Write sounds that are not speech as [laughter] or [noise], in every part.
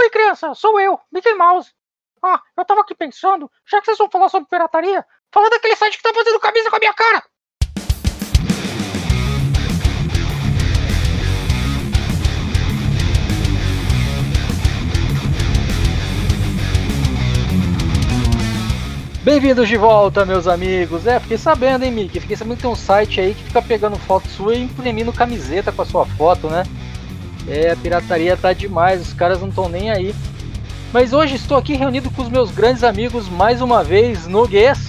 Oi, criança, sou eu, Mickey Mouse. Ah, eu tava aqui pensando, já que vocês vão falar sobre pirataria, fala daquele site que tá fazendo camisa com a minha cara. Bem-vindos de volta, meus amigos. É, fiquei sabendo, hein, Mickey? Fiquei sabendo que tem um site aí que fica pegando foto sua e imprimindo camiseta com a sua foto, né? É, a pirataria tá demais, os caras não estão nem aí. Mas hoje estou aqui reunido com os meus grandes amigos mais uma vez no Guess.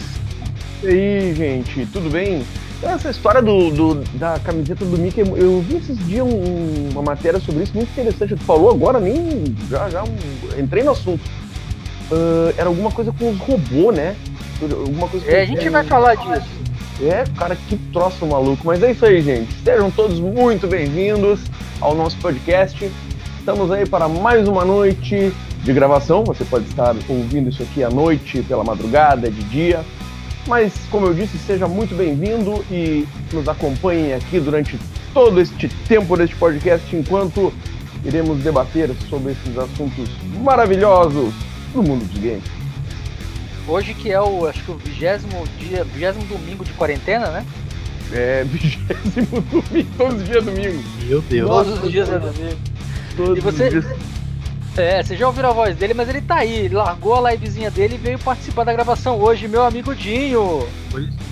E aí, gente, tudo bem? Essa história do, do, da camiseta do Mickey, eu vi esses dias um, uma matéria sobre isso muito interessante. Tu falou agora, nem já, já um, entrei no assunto. Uh, era alguma coisa com os robôs, né? Alguma coisa é, a gente vai falar disso. É, cara, que troço maluco. Mas é isso aí, gente. Sejam todos muito bem-vindos ao nosso podcast. Estamos aí para mais uma noite de gravação. Você pode estar ouvindo isso aqui à noite, pela madrugada, de dia. Mas, como eu disse, seja muito bem-vindo e nos acompanhe aqui durante todo este tempo deste podcast enquanto iremos debater sobre esses assuntos maravilhosos do mundo dos games. Hoje que é o, acho que o vigésimo dia, vigésimo domingo de quarentena, né? É, [laughs] vigésimo domingo, todos os dias é domingo. Meu Deus. Todos os dias é domingo. Todos e você, os dias. É, você já ouviu a voz dele, mas ele tá aí, ele largou a livezinha dele e veio participar da gravação hoje, meu amigo Dinho.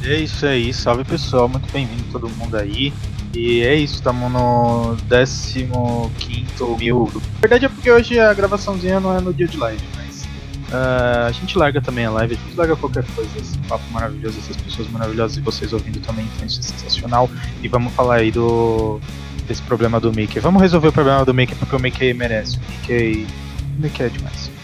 É isso aí, salve pessoal, muito bem-vindo todo mundo aí. E é isso, estamos no 15 mil. Na verdade é porque hoje a gravaçãozinha não é no dia de live, né? Uh, a gente larga também a live, a gente larga qualquer coisa, esse papo maravilhoso, essas pessoas maravilhosas e vocês ouvindo também, então isso é sensacional. E vamos falar aí do desse problema do Mickey. Vamos resolver o problema do Mickey porque o Mickey merece. O Mickey, o Mickey é demais.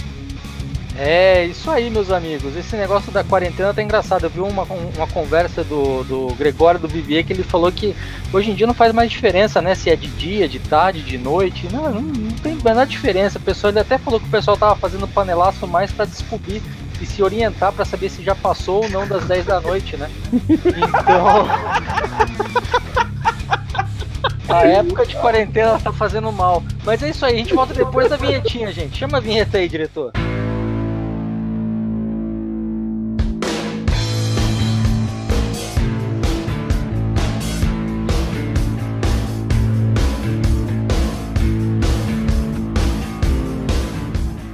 É, isso aí, meus amigos. Esse negócio da quarentena tá engraçado. Eu vi uma, uma conversa do, do Gregório do Vivier que ele falou que hoje em dia não faz mais diferença, né? Se é de dia, de tarde, de noite. Não, não, não tem menor diferença. O pessoal, ele até falou que o pessoal tava fazendo panelaço mais para descobrir e se orientar para saber se já passou ou não das 10 da noite, né? Então. [laughs] A época de quarentena tá fazendo mal. Mas é isso aí, a gente volta depois da vinhetinha, gente. Chama a vinheta aí, diretor.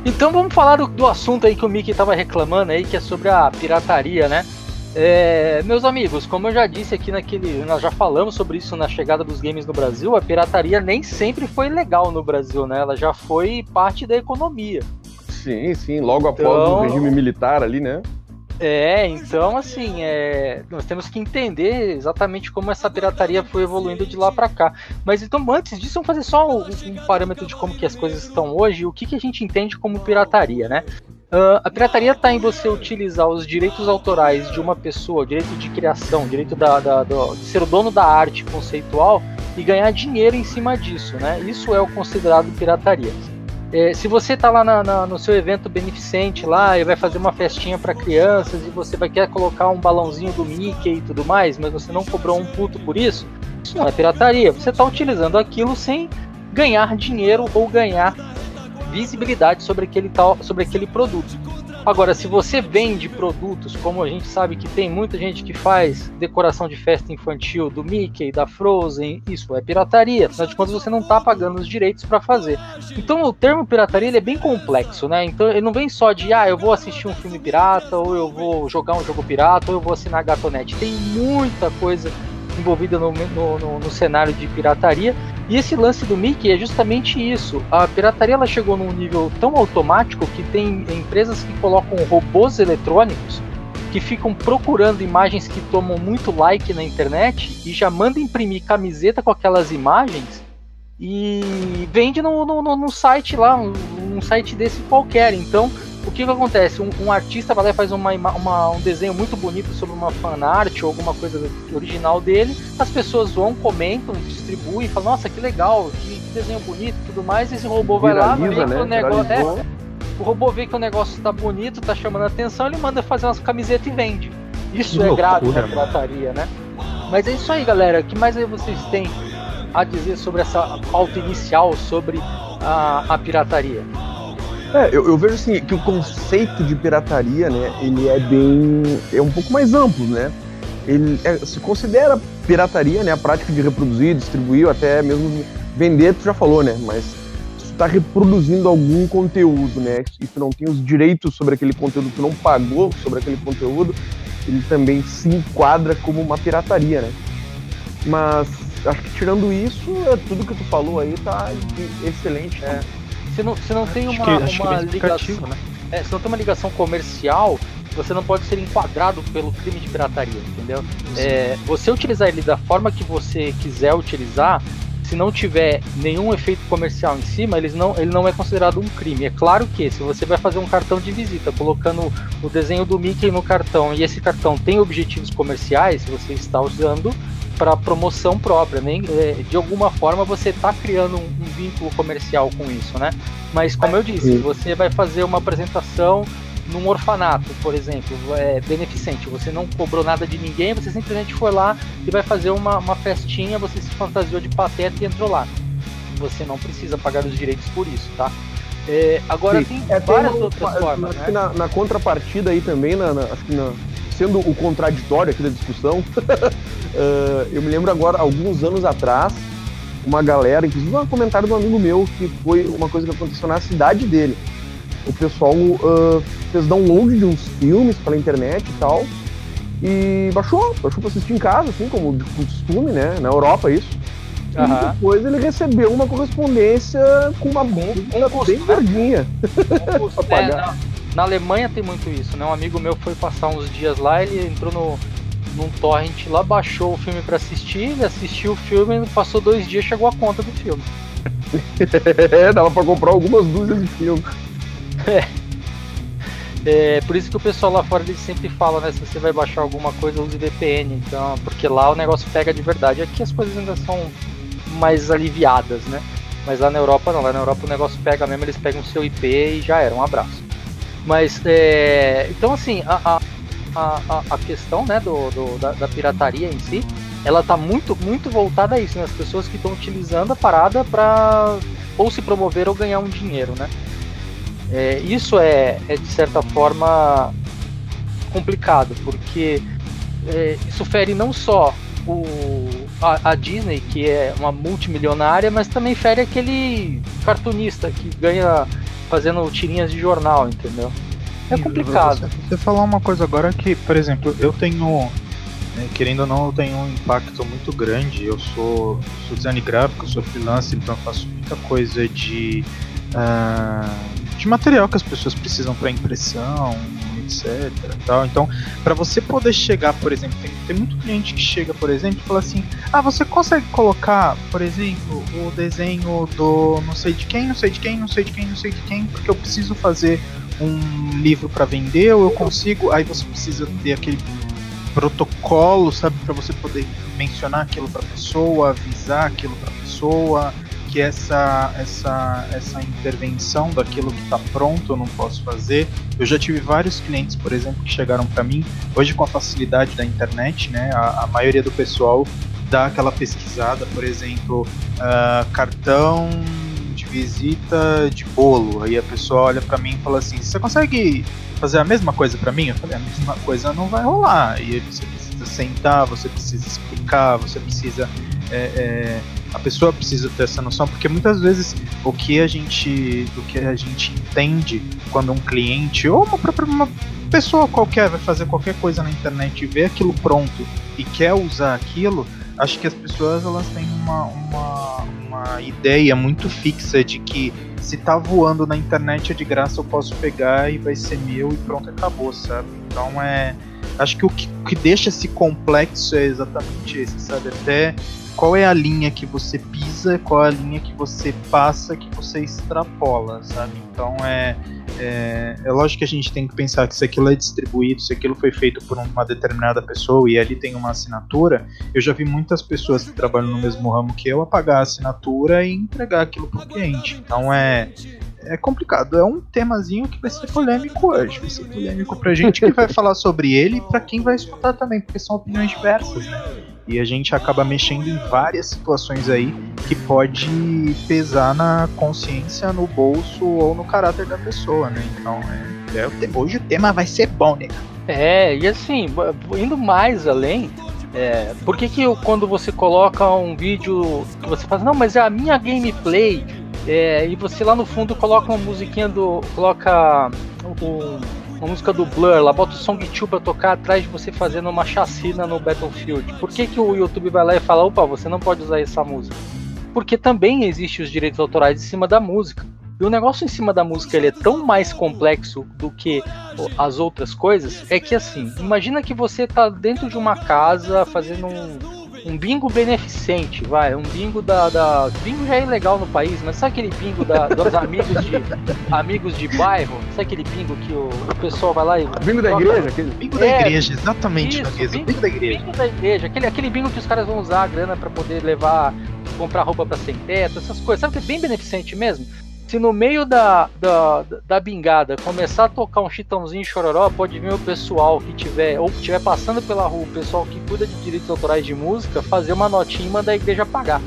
Então vamos falar do, do, assunto aí que o Mickey estava reclamando aí, que é sobre a pirataria, né? É, meus amigos, como eu já disse aqui naquele. Nós já falamos sobre isso na chegada dos games no Brasil, a pirataria nem sempre foi legal no Brasil, né? Ela já foi parte da economia. Sim, sim, logo então, após o regime militar ali, né? É, então assim, é, nós temos que entender exatamente como essa pirataria foi evoluindo de lá para cá. Mas então, antes disso, vamos fazer só um, um, parâmetro de como que as coisas estão hoje, o que, que a gente entende como pirataria, né? Uh, a pirataria está em você utilizar os direitos autorais de uma pessoa, direito de criação, direito da, da, do, de ser o dono da arte conceitual e ganhar dinheiro em cima disso, né? Isso é o considerado pirataria. É, se você está lá na, na, no seu evento beneficente lá e vai fazer uma festinha para crianças e você vai querer colocar um balãozinho do Mickey e tudo mais, mas você não cobrou um puto por isso, isso não é pirataria. Você está utilizando aquilo sem ganhar dinheiro ou ganhar visibilidade sobre aquele, tal, sobre aquele produto. Agora, se você vende produtos, como a gente sabe que tem muita gente que faz decoração de festa infantil do Mickey, da Frozen, isso é pirataria. Afinal de contas, você não está pagando os direitos para fazer. Então, o termo pirataria é bem complexo, né? Então, ele não vem só de, ah, eu vou assistir um filme pirata, ou eu vou jogar um jogo pirata, ou eu vou assinar Gatonete. Tem muita coisa envolvida no, no, no, cenário de pirataria. E esse lance do Mickey é justamente isso. A pirataria ela chegou num nível tão automático que tem empresas que colocam robôs eletrônicos que ficam procurando imagens que tomam muito like na internet e já manda imprimir camiseta com aquelas imagens e vende no, no, no site lá, um, um site desse qualquer. Então o que, que acontece? Um, um, artista vai lá e faz uma, uma, um desenho muito bonito sobre uma fanart ou alguma coisa original dele, as pessoas vão, comentam, distribuem, falam, nossa, que legal, que, desenho bonito e tudo mais, e esse robô vai lá, vê né? que o negócio. É, o robô vê que o negócio está bonito, está chamando a atenção, ele manda fazer umas camisetas e vende. Isso que é loucura, grave na pirataria, né? Mas é isso aí, galera. O que mais aí vocês têm a dizer sobre essa pauta inicial sobre a, a pirataria? É, eu, eu, vejo assim que o conceito de pirataria, né, ele é bem. é um pouco mais amplo, né? Ele é, se considera pirataria, né, a prática de reproduzir, distribuir, até mesmo vender, tu já falou, né? Mas tu está reproduzindo algum conteúdo, né? E tu não tem os direitos sobre aquele conteúdo, tu não pagou sobre aquele conteúdo, ele também se enquadra como uma pirataria, né? Mas acho que tirando isso, é tudo que tu falou aí tá excelente. É. Se não, se não tem uma, que, uma ligação, né? É, se não tem uma ligação comercial, você não pode ser enquadrado pelo crime de pirataria, entendeu? É, você utilizar ele da forma que você quiser utilizar, se não tiver nenhum efeito comercial em cima, eles não, ele não é considerado um crime. É claro que se você vai fazer um cartão de visita colocando o desenho do Mickey no cartão e esse cartão tem objetivos comerciais, você está usando para promoção própria, nem é, de alguma forma você está criando um, um, vínculo comercial com isso, né? Mas como eu disse, você vai fazer uma apresentação num orfanato, por exemplo, é, beneficente, você não cobrou nada de ninguém, você simplesmente foi lá e vai fazer uma, uma festinha, você se fantasiou de pateta e entrou lá. Você não precisa pagar os direitos por isso, tá? É, agora Sim. tem é, várias tem outras formas. Acho né? que na, na, contrapartida aí também, na, na, acho que na, sendo o contraditório aqui da discussão, uh, [laughs] eu me lembro agora, alguns anos atrás, uma galera, inclusive um comentário de um amigo meu, que foi uma coisa que aconteceu na cidade dele o pessoal uh, fez download de uns filmes pela internet e tal. E baixou, baixou pra assistir em casa, assim, como de costume, né? Na Europa, isso. Uhum. E depois ele recebeu uma correspondência com uma bomba bem verdinha. Um [laughs] é, na, Alemanha tem muito isso, né? Um amigo meu foi passar uns dias lá, ele entrou no, num torrent lá, baixou o filme para assistir, ele assistiu o filme, passou dois dias, chegou a conta do filme. [laughs] é, dava pra comprar algumas dúzias de filmes. [laughs] É. É, por isso que o pessoal lá fora eles sempre fala, né? Se você vai baixar alguma coisa, use VPN. Então, porque lá o negócio pega de verdade. Aqui as coisas ainda são mais aliviadas, né? Mas lá na Europa não, lá na Europa o negócio pega mesmo, eles pegam o seu IP e já era, um abraço. Mas é, então assim, a, a, a, a questão né, do, do da, da, pirataria em si, ela tá muito, muito voltada a isso, né? As pessoas que estão utilizando a parada para ou se promover ou ganhar um dinheiro, né? É, isso é, é, de certa forma complicado, porque é, isso fere não só o, a, a, Disney, que é uma multimilionária, mas também fere aquele cartunista que ganha fazendo tirinhas de jornal, entendeu? É complicado. Você, você falar uma coisa agora que, por exemplo, eu tenho né, querendo ou não, eu tenho um impacto muito grande. Eu sou, sou design gráfico, sou freelancer, então eu faço muita coisa de uh, de material que as pessoas precisam para impressão, etc. Tal. Então, para você poder chegar, por exemplo, tem, tem, muito cliente que chega, por exemplo, e fala assim: ah, você consegue colocar, por exemplo, o desenho do não sei de quem, não sei de quem, não sei de quem, não sei de quem, porque eu preciso fazer um livro para vender ou eu consigo. Aí você precisa ter aquele protocolo, sabe, para você poder mencionar aquilo para pessoa, avisar aquilo para pessoa que essa, essa, essa intervenção daquilo que está pronto eu não posso fazer. Eu já tive vários clientes, por exemplo, que chegaram para mim, hoje com a facilidade da internet, né, a, a, maioria do pessoal dá aquela pesquisada, por exemplo, uh, cartão de visita de bolo. Aí a pessoa olha para mim e fala assim: Você consegue fazer a mesma coisa para mim? Eu falei: A mesma coisa não vai rolar. E aí você precisa sentar, você precisa explicar, você precisa. É, é, a pessoa precisa ter essa noção, porque muitas vezes o que a gente, o que a gente entende quando um cliente ou uma própria uma pessoa qualquer vai fazer qualquer coisa na internet e vê aquilo pronto e quer usar aquilo, acho que as pessoas elas têm uma, uma, uma ideia muito fixa de que se tá voando na internet é de graça, eu posso pegar e vai ser meu e pronto, acabou, sabe? Então é. Acho que o que, que deixa esse complexo é exatamente esse, sabe? Até qual é a linha que você pisa, qual é a linha que você passa, que você extrapola, sabe? Então é, é, é lógico que a gente tem que pensar que se aquilo é distribuído, se aquilo foi feito por uma determinada pessoa e ali tem uma assinatura, eu já vi muitas pessoas que trabalham no mesmo ramo que eu apagar a assinatura e entregar aquilo para o cliente. Então é, é complicado. É um temazinho que vai ser polêmico hoje. Vai ser polêmico pra gente que vai falar sobre ele e pra quem vai escutar também, porque são opiniões diversas, né? E a gente acaba mexendo em várias situações aí que pode pesar na consciência, no bolso ou no caráter da pessoa, né? Então, é, é, hoje o tema vai ser bom, né? É, e assim, indo mais além, é, por que, que eu, quando você coloca um vídeo que você fala, não, mas é a minha gameplay, é, e você lá no fundo coloca uma musiquinha do. coloca um, uma música do Blur, lá bota o Song 2 pra tocar atrás de você fazendo uma chacina no Battlefield. Por que, que o YouTube vai lá e fala, opa, você não pode usar essa música? Porque também existem os direitos autorais em cima da música. E o negócio em cima da música ele é tão mais complexo do que as outras coisas, é que assim, imagina que você tá dentro de uma casa fazendo um, um bingo beneficente, vai, um bingo da, da, Bingo já é legal no país, mas sabe aquele bingo da, dos amigos de amigos de bairro? Sabe aquele bingo que o, o pessoal vai lá e. Bingo da igreja? Aquele... Bingo é, da igreja, exatamente, isso, bingo, bingo, da igreja. Bingo da igreja, aquele, aquele bingo que os caras vão usar a grana para poder levar, comprar roupa para sem teto, essas coisas. Sabe que é bem beneficente mesmo? Se no meio da, da, da bingada começar a tocar um chitãozinho chororó, pode vir o pessoal que tiver, ou que tiver passando pela rua, o pessoal que cuida de direitos autorais de música, fazer uma notinha e mandar a igreja pagar.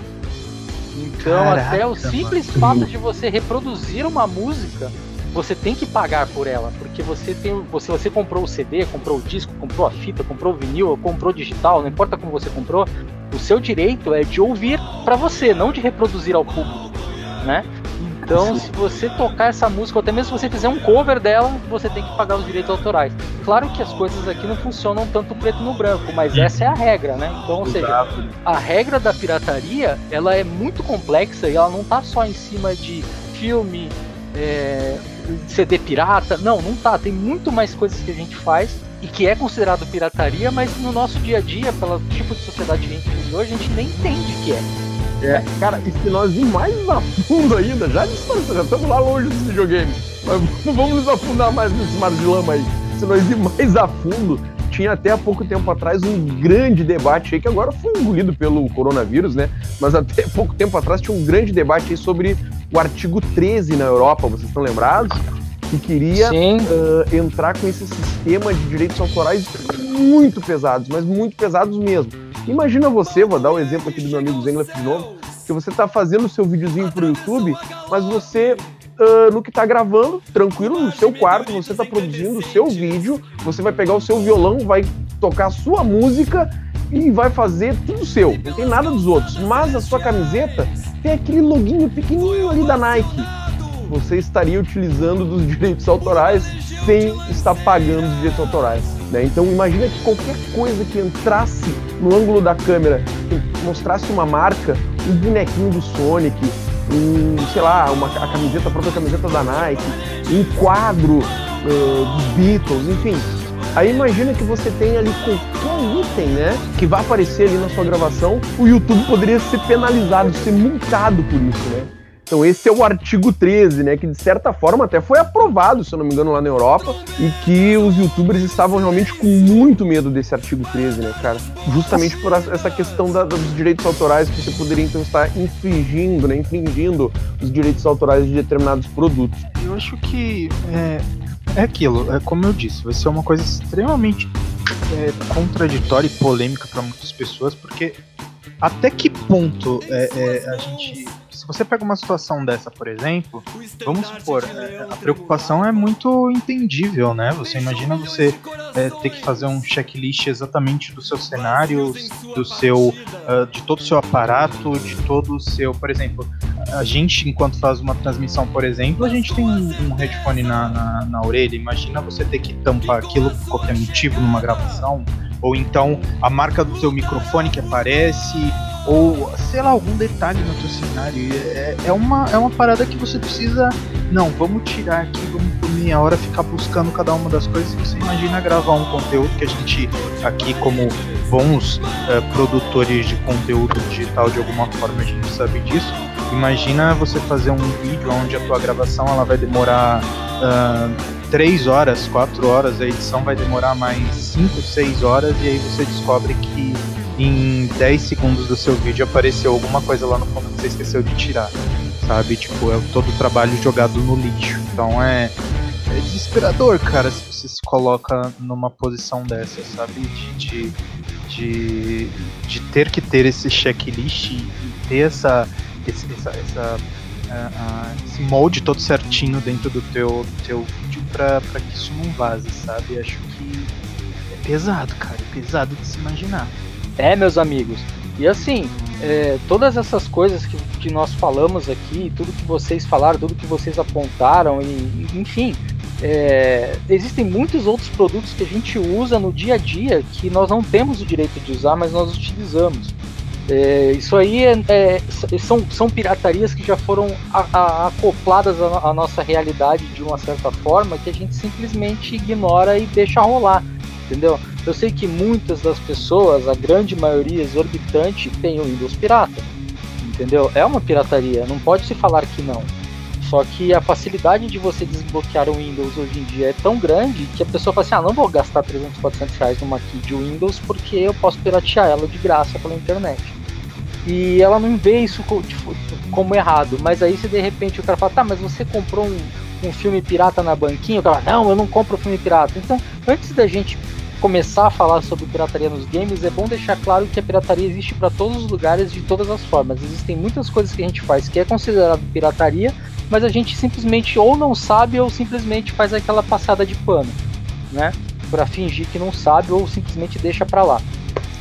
Então, Caraca, até o simples mano. fato de você reproduzir uma música, você tem que pagar por ela, porque você tem, você, você comprou o CD, comprou o disco, comprou a fita, comprou o vinil, comprou o digital, não importa como você comprou, o seu direito é de ouvir para você, não de reproduzir ao público, né? Então, se você tocar essa música, ou até mesmo se você fizer um cover dela, você tem que pagar os direitos autorais. Claro que as coisas aqui não funcionam tanto preto no branco, mas essa é a regra, né? Então, ou seja, a regra da pirataria, ela é muito complexa e ela não tá só em cima de filme, é, CD pirata. Não, não tá. Tem muito mais coisas que a gente faz e que é considerado pirataria, mas no nosso dia a dia, pelo tipo de sociedade que a gente vive hoje, a gente nem entende que é. É, cara, e se nós ir mais a fundo ainda, já já estamos lá longe dos videogames, mas [laughs] vamos nos afundar mais nesse mar de lama aí. Se nós ir mais a fundo, tinha até há pouco tempo atrás um grande debate aí, que agora foi engolido pelo coronavírus, né? Mas até [laughs] pouco tempo atrás tinha um grande debate aí sobre o artigo 13 na Europa, vocês estão lembrados? Que queria uh, entrar com esse sistema de direitos autorais muito pesados, mas muito pesados mesmo Imagina você, vou dar o um exemplo aqui do meu amigo Zenglef de novo, que você está fazendo o seu videozinho pro YouTube, mas você, uh, no que está gravando, tranquilo, no seu quarto, você está produzindo o seu vídeo, você vai pegar o seu violão, vai tocar a sua música e vai fazer tudo seu, não tem nada dos outros. Mas a sua camiseta tem aquele loginho pequenininho ali da Nike. Você estaria utilizando dos [laughs] direitos autorais sem estar pagando os direitos autorais. Né? Então imagina que qualquer coisa que entrasse no ângulo da câmera, mostrasse uma marca, um bonequinho do Sonic, um, sei lá, uma, a camiseta, a própria camiseta da Nike, um quadro uh, dos Beatles, enfim. Aí imagina que você tem ali qualquer item, né, que vai aparecer ali na sua gravação, o YouTube poderia ser penalizado, ser multado por isso, né? Então esse é o artigo 13, né, que de certa forma até foi aprovado, se eu não me engano, lá na Europa, e que os youtubers estavam realmente com muito medo desse artigo 13, né, cara? Justamente por essa questão da, dos direitos autorais que você poderia então estar infringindo, né, infringindo os direitos autorais de determinados produtos. Eu acho que é, é aquilo, é como eu disse, vai ser uma coisa extremamente é, contraditória e polêmica para muitas pessoas, porque até que ponto é, é, a gente se você pega uma situação dessa, por exemplo, vamos supor, a preocupação é muito entendível, né? Você imagina você é, ter que fazer um checklist exatamente do seu cenário, do seu, uh, de todo o seu aparato, de todo o seu, por exemplo, a gente enquanto faz uma transmissão, por exemplo, a gente tem um, headphone na, na, na orelha. Imagina você ter que tampar aquilo por qualquer motivo numa gravação, ou então a marca do seu microfone que aparece ou sei lá, algum detalhe no teu cenário. É, é, uma, é uma parada que você precisa. Não, vamos tirar aqui, vamos por meia hora ficar buscando cada uma das coisas. Você imagina gravar um conteúdo que a gente, aqui, como bons é, produtores de conteúdo digital, de alguma forma a gente sabe disso. Imagina você fazer um vídeo onde a tua gravação ela vai demorar. Uh, 3 horas, 4 horas, a edição vai demorar mais 5, 6 horas e aí você descobre que em 10 segundos do seu vídeo apareceu alguma coisa lá no fundo que você esqueceu de tirar, sabe? Tipo, é todo o trabalho jogado no lixo. Então é, é desesperador, cara, se você se coloca numa posição dessa, sabe? De, de, de, de ter que ter esse checklist e ter essa, esse, essa, essa uh, esse molde todo certinho dentro do teu, teu vídeo para que isso não vaze, sabe? Acho que é pesado, cara, é pesado de se imaginar. É, meus amigos. E assim, é, todas essas coisas que, que nós falamos aqui, tudo que vocês falaram, tudo que vocês apontaram, e, enfim, é, existem muitos outros produtos que a gente usa no dia a dia que nós não temos o direito de usar, mas nós utilizamos. É, isso aí é, é, são, são piratarias que já foram a, a, acopladas à, à, nossa realidade de uma certa forma que a gente simplesmente ignora e deixa rolar, entendeu? Eu sei que muitas das pessoas, a grande maioria exorbitante, tem o Windows pirata, entendeu? É uma pirataria, não pode se falar que não. Só que a facilidade de você desbloquear o Windows hoje em dia é tão grande que a pessoa fala assim: ah, não vou gastar 300, 400 reais numa key de Windows porque eu posso piratear ela de graça pela internet. E ela não vê isso tipo, como errado. Mas aí se de repente o cara fala: tá, mas você comprou um, um filme pirata na banquinha? O cara fala: não, eu não compro filme pirata. Então, antes da gente começar a falar sobre pirataria nos games, é bom deixar claro que a pirataria existe para todos os lugares de todas as formas. Existem muitas coisas que a gente faz que é considerado pirataria, mas a gente simplesmente ou não sabe ou simplesmente faz aquela passada de pano, né? Para fingir que não sabe ou simplesmente deixa para lá.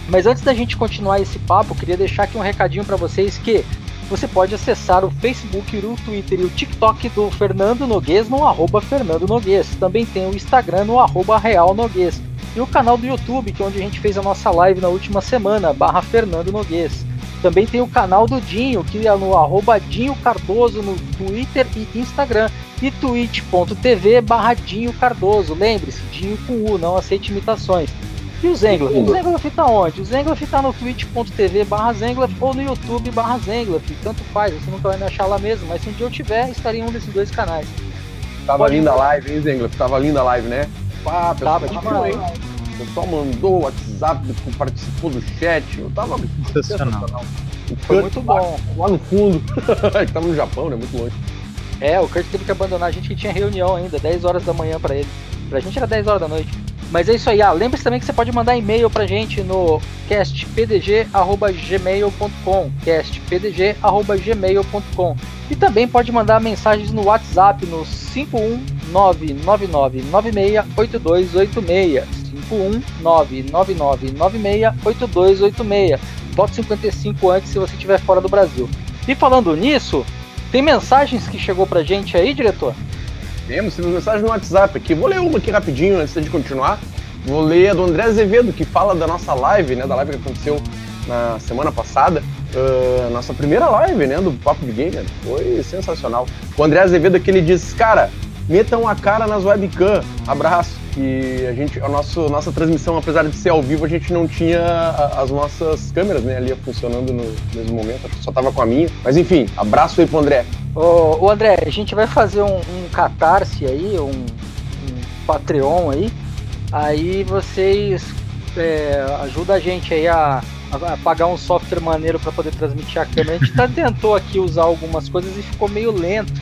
Mas antes da gente continuar esse papo, queria deixar aqui um recadinho para vocês que você pode acessar o Facebook, o Twitter e o TikTok do Fernando Noguês no arroba Fernando Noguês. Também tem o Instagram no arroba Real Noguês. E o canal do YouTube, que é onde a gente fez a nossa live na última semana, barra Fernando Noguês. Também tem o canal do Dinho, que é no arroba Dinho Cardoso no Twitter e Instagram. E twitch.tv barra Dinho Cardoso. Lembre-se, Dinho com U, não aceite imitações. E o Zengler? O Zengler tá onde? O Zengler tá no twitch.tv barra Zengler ou no YouTube barra Zengler. Tanto faz, você nunca vai me achar lá mesmo, mas se um dia eu tiver, estaria em um desses dois canais. Tava Pode linda a live, hein, Zengler? Tava linda a live, né? Pá, tava, tava, hein? O pessoal mandou o WhatsApp, participou do chat. Eu tava sensacional. Foi muito bom. Lá, no fundo. [laughs] tava no Japão, né? Muito longe. É, o Kurt teve que abandonar a gente que tinha reunião ainda, 10 horas da manhã para ele. Pra gente era 10 horas da noite. Mas é isso aí. Ah, lembre-se também que você pode mandar e-mail pra gente no castpdg.gmail.com castpdg.gmail.com E também pode mandar mensagens no WhatsApp no 51999968286 51999968286 Bote 55 antes se você estiver fora do Brasil. E falando nisso, tem mensagens que chegou pra gente aí, diretor? Temos, temos mensagem no WhatsApp aqui. Vou ler uma aqui rapidinho antes de continuar. Vou ler a do André Azevedo, que fala da nossa live, né? Da live que aconteceu na semana passada. Uh, nossa primeira live, né? Do Papo de Gamer. Foi sensacional. O André Azevedo aqui ele diz, cara, metam a cara nas webcam. Abraço. E a gente, a nosso, nossa transmissão, apesar de ser ao vivo, a gente não tinha as nossas câmeras né, ali funcionando no mesmo momento, só tava com a minha. Mas enfim, abraço aí pro André. Ô, ô André, a gente vai fazer um, um catarse aí, um, um Patreon aí. Aí vocês é, ajudam a gente aí a, a, pagar um software maneiro para poder transmitir a câmera. A gente tá, [laughs] tentou aqui usar algumas coisas e ficou meio lento.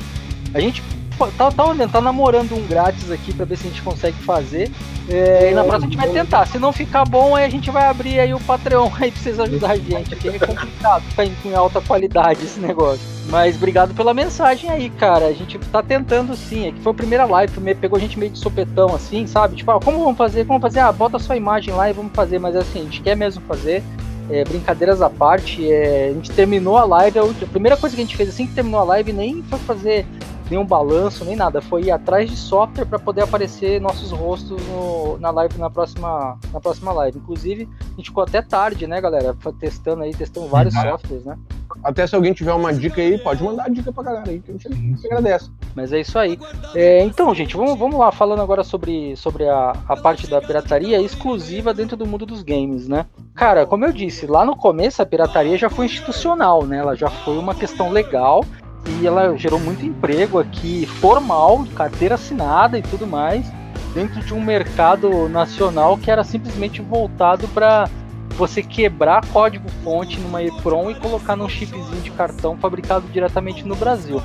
A gente tá, tá olhando, tá namorando um grátis aqui para ver se a gente consegue fazer. É, e na próxima a gente vai tentar. Se não ficar bom, aí a gente vai abrir aí o Patreon [laughs] aí pra vocês ajudar a gente. Aqui é complicado ficar em alta qualidade esse negócio. Mas obrigado pela mensagem aí, cara. A gente tá tentando sim. É que foi a primeira live, pegou a gente meio de sopetão assim, sabe? Tipo, ah, como vamos fazer? Como fazer? Ah, bota a sua imagem lá e vamos fazer. Mas assim, a gente quer mesmo fazer. É, brincadeiras à parte, é, a gente terminou a live. A, primeira coisa que a gente fez assim que terminou a live nem foi fazer nenhum balanço, nem nada. Foi ir atrás de software para poder aparecer nossos rostos no, na live na próxima, na próxima live. Inclusive, a gente ficou até tarde, né, galera? Testando aí, testando vários uhum. softwares, né? Até se alguém tiver uma dica aí, pode mandar a dica pra galera aí, que a gente agradece. Mas é isso aí. É, então, gente, vamos, vamos lá, falando agora sobre, sobre a, a parte da pirataria exclusiva dentro do mundo dos games, né? Cara, como eu disse, lá no começo a pirataria já foi institucional, né? Ela já foi uma questão legal e ela gerou muito emprego aqui, formal, carteira assinada e tudo mais, dentro de um mercado nacional que era simplesmente voltado para você quebrar código-fonte numa EPROM e colocar num chipzinho de cartão fabricado diretamente no Brasil,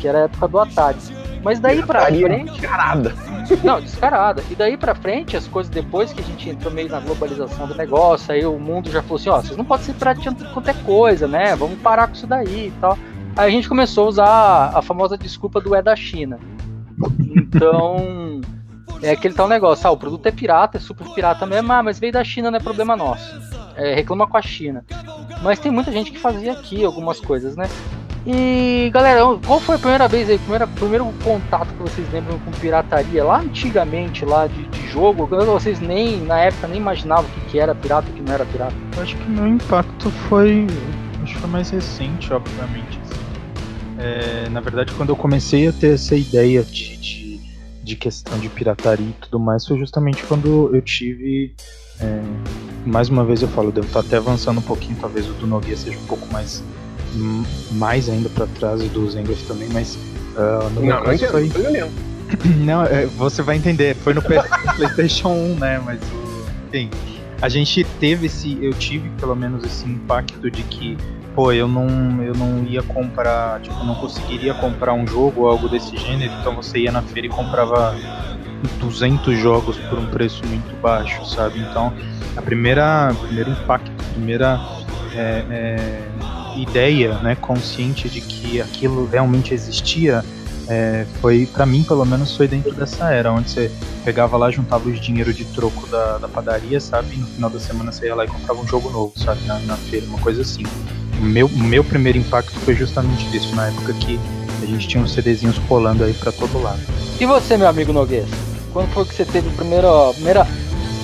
que era a época do Atari. Mas daí pra frente. Descarada. Não, descarada. E daí pra frente, as coisas depois que a gente entrou meio na globalização do negócio, aí o mundo já falou assim: ó, vocês não podem ser pirateando tudo quanto é coisa, né? Vamos parar com isso daí e tal. Aí a gente começou a usar a famosa desculpa do é da China. Então. É aquele tal negócio, ah, o produto é pirata, é super pirata mesmo, ah, mas veio da China, não é problema nosso. É, reclama com a China. Mas tem muita gente que fazia aqui algumas coisas, né? E galera, qual foi a primeira vez aí, primeira, primeiro contato que vocês lembram com pirataria lá antigamente, lá de, de jogo? Vocês nem na época nem imaginavam o que, que era pirata e o que não era pirata? Eu acho que meu impacto foi. Acho que foi mais recente, obviamente. É, na verdade, quando eu comecei a ter essa ideia de, de, de, questão de pirataria e tudo mais, foi justamente quando eu tive. É, mais uma vez eu falo, devo estar até avançando um pouquinho, talvez o do Nogueira seja um pouco mais mais ainda para trás e do Zangief também, mas uh, no meu não, caso foi. [coughs] Não, é, você vai entender, foi no [laughs] PlayStation 1, né? Mas enfim, a gente teve esse, eu tive pelo menos esse impacto de que, pô, eu não, eu não ia comprar, tipo, não conseguiria comprar um jogo ou algo desse gênero, então você ia na feira e comprava 200 jogos por um preço muito baixo, sabe? Então, a primeira, primeiro impacto, a primeira é, é, ideia, né, consciente de que aquilo realmente existia, é, foi para mim pelo menos foi dentro dessa era onde você pegava lá juntava os dinheiro de troco da, da padaria sabe? E no final da semana você ia lá e comprava um jogo novo sabe? Na, na feira uma coisa assim meu, o meu primeiro impacto foi justamente isso na época que a gente tinha uns CDzinhos rolando aí para todo lado e você meu amigo Noguês quando foi que você teve o primeiro primeira,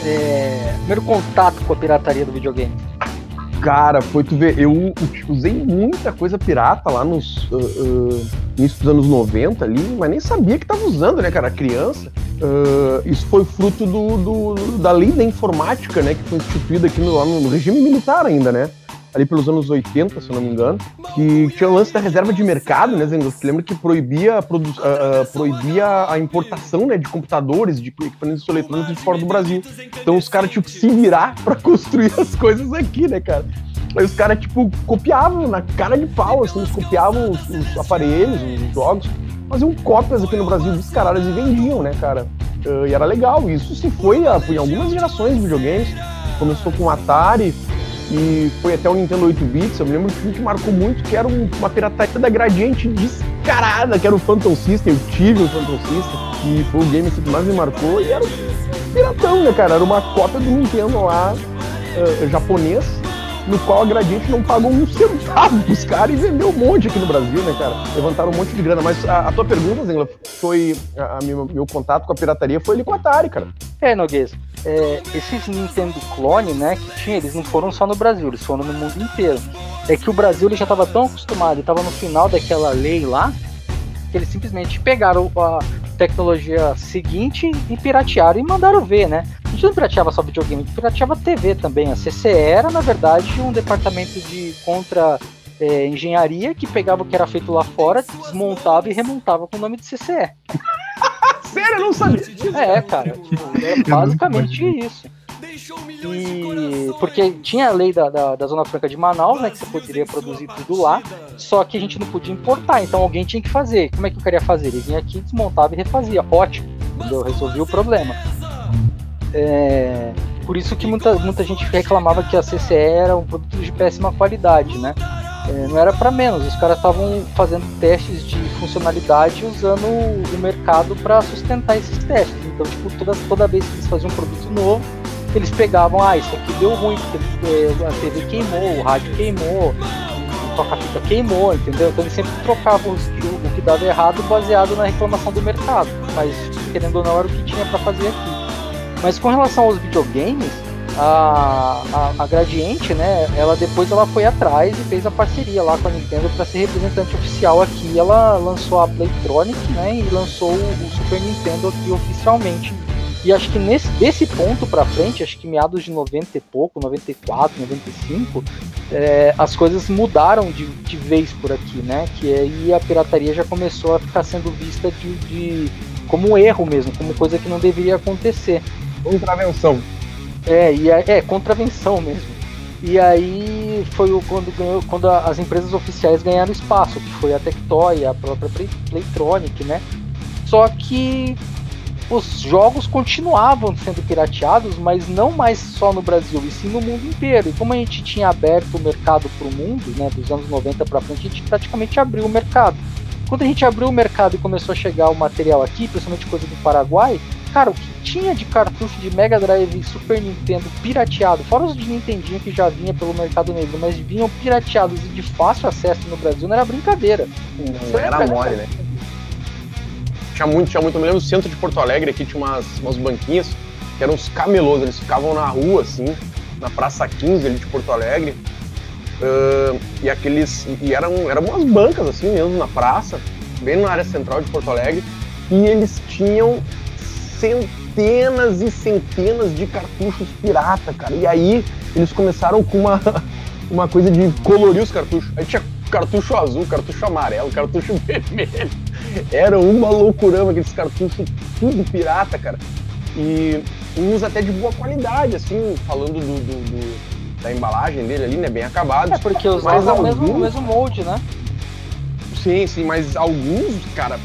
é, primeiro contato com a pirataria do videogame Cara, foi tu ver, eu usei muita coisa pirata lá nos uh, uh, início dos anos 90 ali, mas nem sabia que tava usando, né, cara? Criança. Uh, isso foi fruto do, do, da lei da informática, né? Que foi instituída aqui no, no regime militar ainda, né? Ali pelos anos 80, se eu não me engano, que tinha o lance da reserva de mercado, né, Zengos? Você lembra que proibia, a, uh, proibia a importação né, de computadores, de equipamentos eletrônicos de fora do Brasil. Então os caras tinham que se virar [laughs] para construir as coisas aqui, né, cara? Aí os caras, tipo, copiavam na cara de pau, assim, eles copiavam os, os aparelhos, os jogos, faziam cópias aqui no Brasil descaradas e vendiam, né, cara? Uh, e era legal. Isso se foi uh, em algumas gerações de videogames. Começou com o Atari, e foi até o Nintendo 8 bits. Eu me lembro que que marcou muito que era uma pirataria da Gradiente descarada, que era o Phantom System. Eu tive o Phantom System, que foi o game assim, que mais me marcou. E era um piratão, né, cara? Era uma cópia do Nintendo lá, uh, japonês, no qual a Gradiente não pagou um centavo pros caras e vendeu um monte aqui no Brasil, né, cara? Levantaram um monte de grana. Mas a, a tua pergunta, Zengla, foi. A, a meu, meu, contato com a pirataria foi ali com a Atari, cara. É, Noguês. É, esses Nintendo clone, né, que tinha, eles não foram só no Brasil, eles foram no mundo inteiro. É que o Brasil ele já estava tão acostumado, estava no final daquela lei lá, que eles simplesmente pegaram a tecnologia seguinte e piratearam e mandaram ver, né? A gente não pirateava só videogame, a gente pirateava TV também. A CCE era, na verdade, um departamento de contra é, engenharia que pegava o que era feito lá fora, desmontava e remontava com o nome de CCE. [laughs] Sério, eu não sabia. É, cara, é basicamente isso. E porque tinha a lei da, da, da, Zona Franca de Manaus, né? Que você poderia produzir tudo lá, só que a gente não podia importar, então alguém tinha que fazer. Como é que eu queria fazer? Ele vinha aqui, desmontava e refazia. Ótimo, entendeu? Resolvi o problema. É, por isso que muita, muita gente reclamava que a CCE era um produto de péssima qualidade, né? É, não era para menos, os caras estavam fazendo testes de funcionalidade usando o mercado para sustentar esses testes. Então, tipo, toda, toda vez que eles faziam um produto novo, eles pegavam, ah, isso aqui deu ruim, porque é, a TV queimou, o rádio queimou, o toca-fita queimou, entendeu? Então eles sempre trocavam o que dava errado baseado na reclamação do mercado. Mas, querendo ou não, era o que tinha para fazer aqui. Mas com relação aos videogames, a, a, a, Gradiente, né, ela depois ela foi atrás e fez a parceria lá com a Nintendo para ser representante oficial aqui. Ela lançou a Playtronic, né, e lançou o, o Super Nintendo aqui oficialmente. E acho que nesse desse ponto para frente, acho que meados de 90 e pouco, 94, 95, é, as coisas mudaram de, de vez por aqui, né? Que aí a pirataria já começou a ficar sendo vista de, de como erro mesmo, como coisa que não deveria acontecer. Contravenção. É, e é, é contravenção mesmo. E aí foi quando, ganhou, quando as empresas oficiais ganharam espaço, que foi a Tectoy, a própria Playtronic, né? Só que os jogos continuavam sendo pirateados, mas não mais só no Brasil, e sim no mundo inteiro. E como a gente tinha aberto o mercado para o mundo, né, dos anos 90 para frente, a gente praticamente abriu o mercado. Quando a gente abriu o mercado e começou a chegar o material aqui, principalmente coisa do Paraguai, cara, o que tinha de cartucho de Mega Drive e Super Nintendo pirateado, fora os de Nintendinho que já vinha pelo mercado negro, mas vinham pirateados e de fácil acesso no Brasil, não era brincadeira. Não era mole, né? Tinha muito, tinha muito. Eu me lembro do centro de Porto Alegre, aqui tinha umas, umas banquinhas que eram uns camelôs, eles ficavam na rua, assim, na Praça 15 ali de Porto Alegre. Uh, e aqueles. E eram, eram umas bancas, assim, mesmo, na praça, bem na área central de Porto Alegre. E eles tinham centenas e centenas de cartuchos pirata, cara. E aí eles começaram com uma, [laughs] uma coisa de colorir os cartuchos. Aí tinha cartucho azul, cartucho amarelo, cartucho [laughs] vermelho. Era uma loucurama aqueles cartuchos, tudo pirata, cara. E uns até de boa qualidade, assim, falando do, do, do da embalagem dele ali, né? Bem acabado. É porque usava o mesmo, mesmo molde, né? Sim, sim, mas alguns, cara,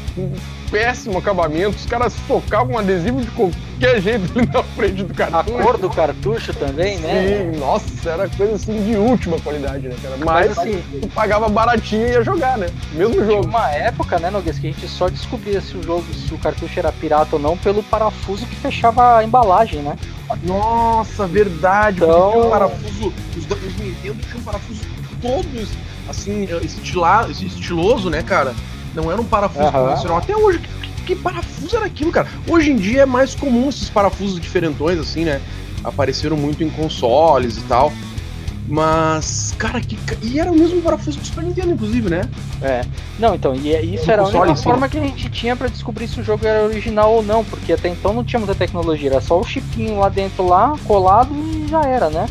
péssimo acabamento. Os caras socavam adesivo de qualquer jeito ali na frente do cartucho. A cor do cartucho também, né? Sim, nossa, era coisa assim de última qualidade, né, cara? Mas, Mas assim, tu pagava baratinho e ia jogar, né? Mesmo jogo. Tinha uma época, né, Noguês, que a gente só descobria se o jogo, se o cartucho era pirata ou não, pelo parafuso que fechava a embalagem, né? Nossa, verdade. Então... Porque um parafuso. Os, os Nintendo tinham um parafuso todos assim, estila, estiloso, né, cara? Não era um parafuso uhum. convencional. Até hoje, que, que, parafuso era aquilo, cara? Hoje em dia é mais comum esses parafusos diferentões, assim, né? Apareceram muito em consoles e tal. Mas, cara, que. E era o mesmo parafuso do Super Nintendo, inclusive, né? É. Não, então, e é, isso era a única forma que a gente tinha para descobrir se o jogo era original ou não, porque até então não tinha muita tecnologia, era só o chipinho lá dentro lá, colado e já era, né?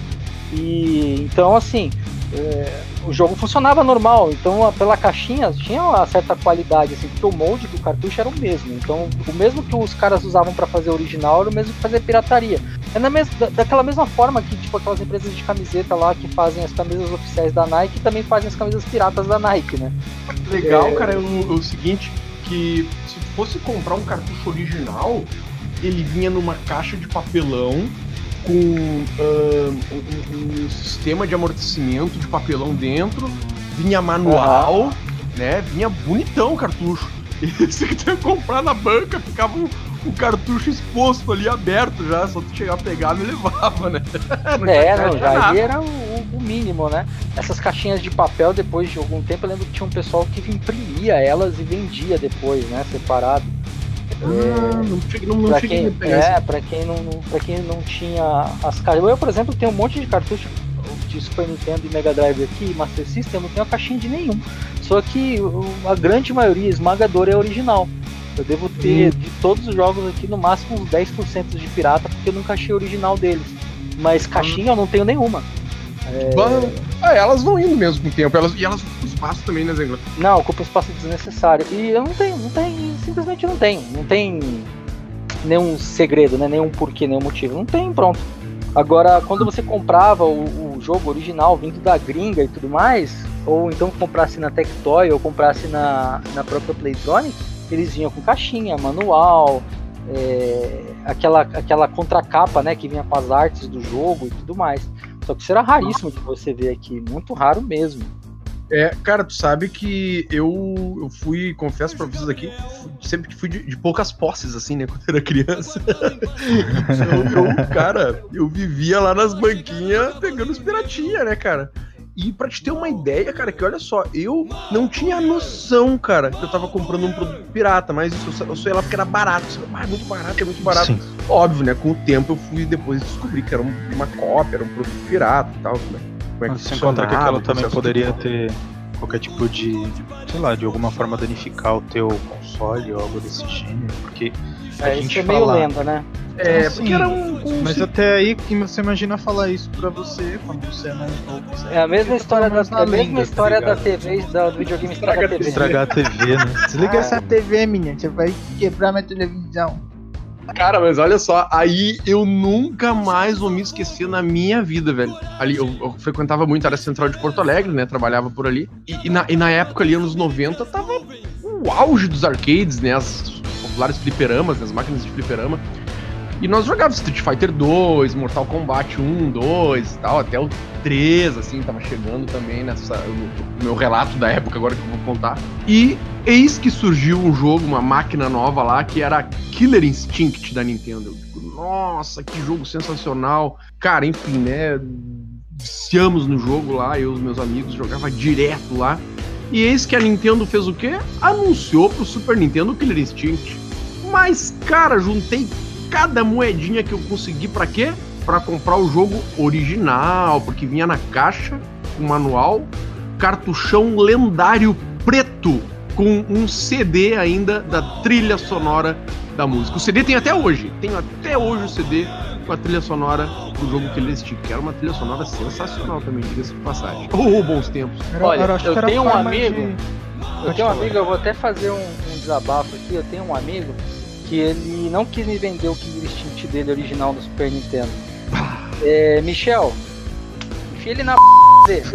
E então assim, é, o jogo funcionava normal, então pela caixinha tinha uma certa qualidade, assim, porque o molde do cartucho era o mesmo. Então, o mesmo que os caras usavam para fazer original era o mesmo que fazer pirataria. É na mes daquela mesma forma que, tipo, aquelas empresas de camiseta lá que fazem as camisas oficiais da Nike também fazem as camisas piratas da Nike, né? Legal, é... cara, é o, o seguinte, que se fosse comprar um cartucho original, ele vinha numa caixa de papelão com uh, um, um, sistema de amortecimento de papelão dentro, vinha manual, uhum. né? Vinha bonitão o cartucho. [laughs] E você que tem que comprar na banca, ficava um, um, cartucho exposto ali, aberto já, só tu chegar a pegar e levava, né? [laughs] Não é, não, já era o, o, mínimo, né? Essas caixinhas de papel, depois de algum tempo, eu lembro que tinha um pessoal que imprimia elas e vendia depois, né? Separado. Ah, não cheguei, não, não pra quem, É, pra quem, não, pra quem não tinha as caixas. Eu, por exemplo, tenho um monte de cartucho de Super Nintendo e Mega Drive aqui, Master System, eu não tenho a caixinha de nenhum. Só que a grande maioria esmagadora é original. Eu devo ter hum. de todos os jogos aqui no máximo uns 10% de pirata, porque eu nunca achei original deles. Mas caixinha eu não tenho nenhuma. É... é... elas vão indo mesmo com o tempo. Elas, e elas ocupam espaço também, né, Zengla? Não, ocupam espaço desnecessário. E eu não tenho, não tenho, simplesmente não tenho. Não tem nenhum segredo, né? Nenhum porquê, nenhum motivo. Não tem, pronto. Agora, quando você comprava o, o, jogo original vindo da gringa e tudo mais, ou então comprasse na Tectoy ou comprasse na, na própria Playtronic, eles vinham com caixinha, manual, é, aquela, aquela contracapa né, que vinha com as artes do jogo e tudo mais. Só que isso era raríssimo de você ver aqui, muito raro mesmo. É, cara, tu sabe que eu, eu fui, confesso pra vocês aqui, sempre que fui de, de, poucas posses, assim, né, [laughs] quando era criança. [laughs] eu, eu, cara, eu vivia lá nas banquinhas pegando os piratinha, né, cara? E pra te ter uma ideia, cara, que olha só, eu não tinha noção, cara, que eu tava comprando um produto pirata, mas isso, eu só ia lá porque era barato. Ah, é muito barato, é muito barato. Sim. Óbvio, né? Com o tempo eu fui depois descobrir que era uma cópia, era um produto pirata e tal. Né? Como é que Sem contar que aquela também poderia ter qualquer tipo de, sei lá, de alguma forma danificar o teu console ou algo desse gênero, porque a é, gente isso é meio lenda, né? É, assim, porque era um, um, Mas até aí, que você imagina falar isso pra você quando você é mais novo. É a mesma história, da, a mesma história tá da TV, da, do videogame estragar a TV. Estragar a TV, né? Desliga ah. essa TV, menina, você vai quebrar minha televisão. Cara, mas olha só, aí eu nunca mais vou me esquecer na minha vida, velho. Ali, eu, eu frequentava muito a área central de Porto Alegre, né? Trabalhava por ali. E, e, na, e na época ali, anos 90, tava o auge dos arcades, né? As vários fliperamas, nas máquinas de fliperama. E nós jogávamos Street Fighter 2, Mortal Kombat 1, 2 e tal, até o 3, assim, tava chegando também nessa. No, meu relato da época agora que eu vou contar. E eis que surgiu um jogo, uma máquina nova lá, que era Killer Instinct da Nintendo. Eu digo, nossa, que jogo sensacional. Cara, enfim, né? Viciamos no jogo lá, eu e os meus amigos, jogava direto lá. E eis que a Nintendo fez o quê? Anunciou pro Super Nintendo Killer Instinct. Mas, cara, juntei cada moedinha que eu consegui para quê? Para comprar o jogo original, porque vinha na caixa, com manual, cartuchão lendário preto com um CD ainda da trilha sonora da música. O CD tem até hoje, tenho até hoje o CD com a trilha sonora do jogo que ele que era uma trilha sonora sensacional também, diga-se de passagem. Oh, bons tempos. Olha, eu tenho um amigo, de... eu tenho um amigo, eu vou até fazer um, um desabafo aqui, eu tenho um amigo que ele não quis me vender o Killer Instinct dele original no Super Nintendo. É, Michel, enfia ele na dele.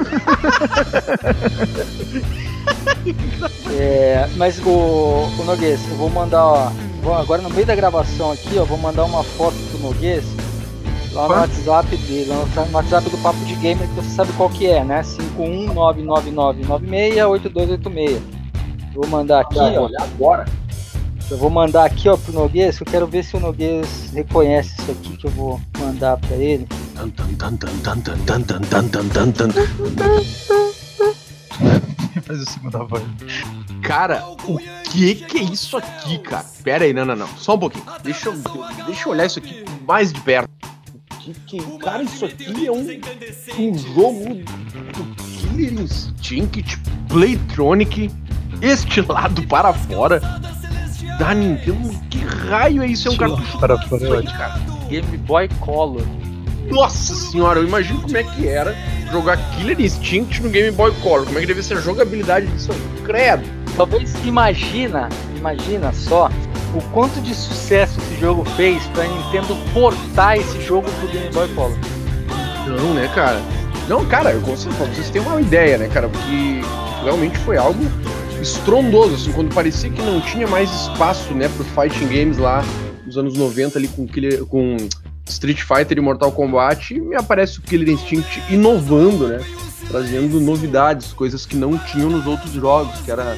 é, mas o, o Noguês, eu vou mandar, ó, vou, agora no meio da gravação aqui, ó, vou mandar uma foto do Noguês lá no WhatsApp dele, no, no WhatsApp do Papo de Gamer, que você sabe qual que é, né? 51999968286. Vou mandar aqui, ó. Olha agora. Eu vou mandar aqui ó pro Noguês, que eu quero ver se o Noguês reconhece isso aqui que eu vou mandar para ele. [laughs] Faz o segundo voz. Cara, o que que é isso aqui, cara? Pera aí, não, não, não. Só um pouquinho. Deixa eu, deixa eu olhar isso aqui mais de perto. Que, que, cara, isso aqui é um, um jogo do Killer Instinct Playtronic estilado para fora da Nintendo. Que raio é isso? É um cartucho para fora, cara. Game Boy Color. Nossa senhora, eu imagino como é que era jogar Killer Instinct no Game Boy Color. Como é que deve ser a jogabilidade disso? Credo. Talvez imagina, imagina só o quanto de sucesso esse jogo fez pra Nintendo portar esse jogo pro Game Boy Color. Não, né, cara? Não, cara, eu consigo, vocês têm uma ideia, né, cara? Porque realmente foi algo estrondoso, assim, quando parecia que não tinha mais espaço, né, pro fighting games lá nos anos 90 ali com, Killer, com Street Fighter e Mortal Kombat, e me aparece o Killer Instinct inovando, né, trazendo novidades, coisas que não tinham nos outros jogos, que era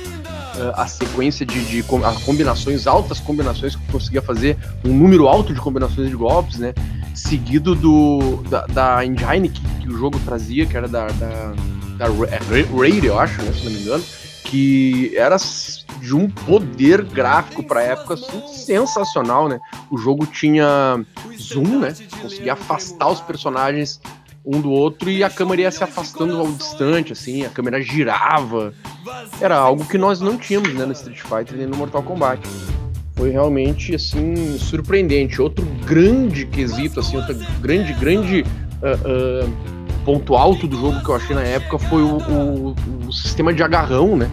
uh, a sequência de, de a combinações, altas combinações que conseguia fazer, um número alto de combinações de golpes, né, seguido do da, da engine que, que o jogo trazia, que era da, da, da Raid, eu acho, né, se não me engano, que era de um poder gráfico para época sensacional, né? O jogo tinha zoom, né? Conseguia afastar os personagens um do outro e a câmera ia se afastando ao distante, assim, a câmera girava. Era algo que nós não tínhamos, né, no Street Fighter nem no Mortal Kombat. Foi realmente, assim, surpreendente. Outro grande quesito, assim, outro grande, grande uh, uh, ponto alto do jogo que eu achei na época foi o, o, o, sistema de agarrão, né?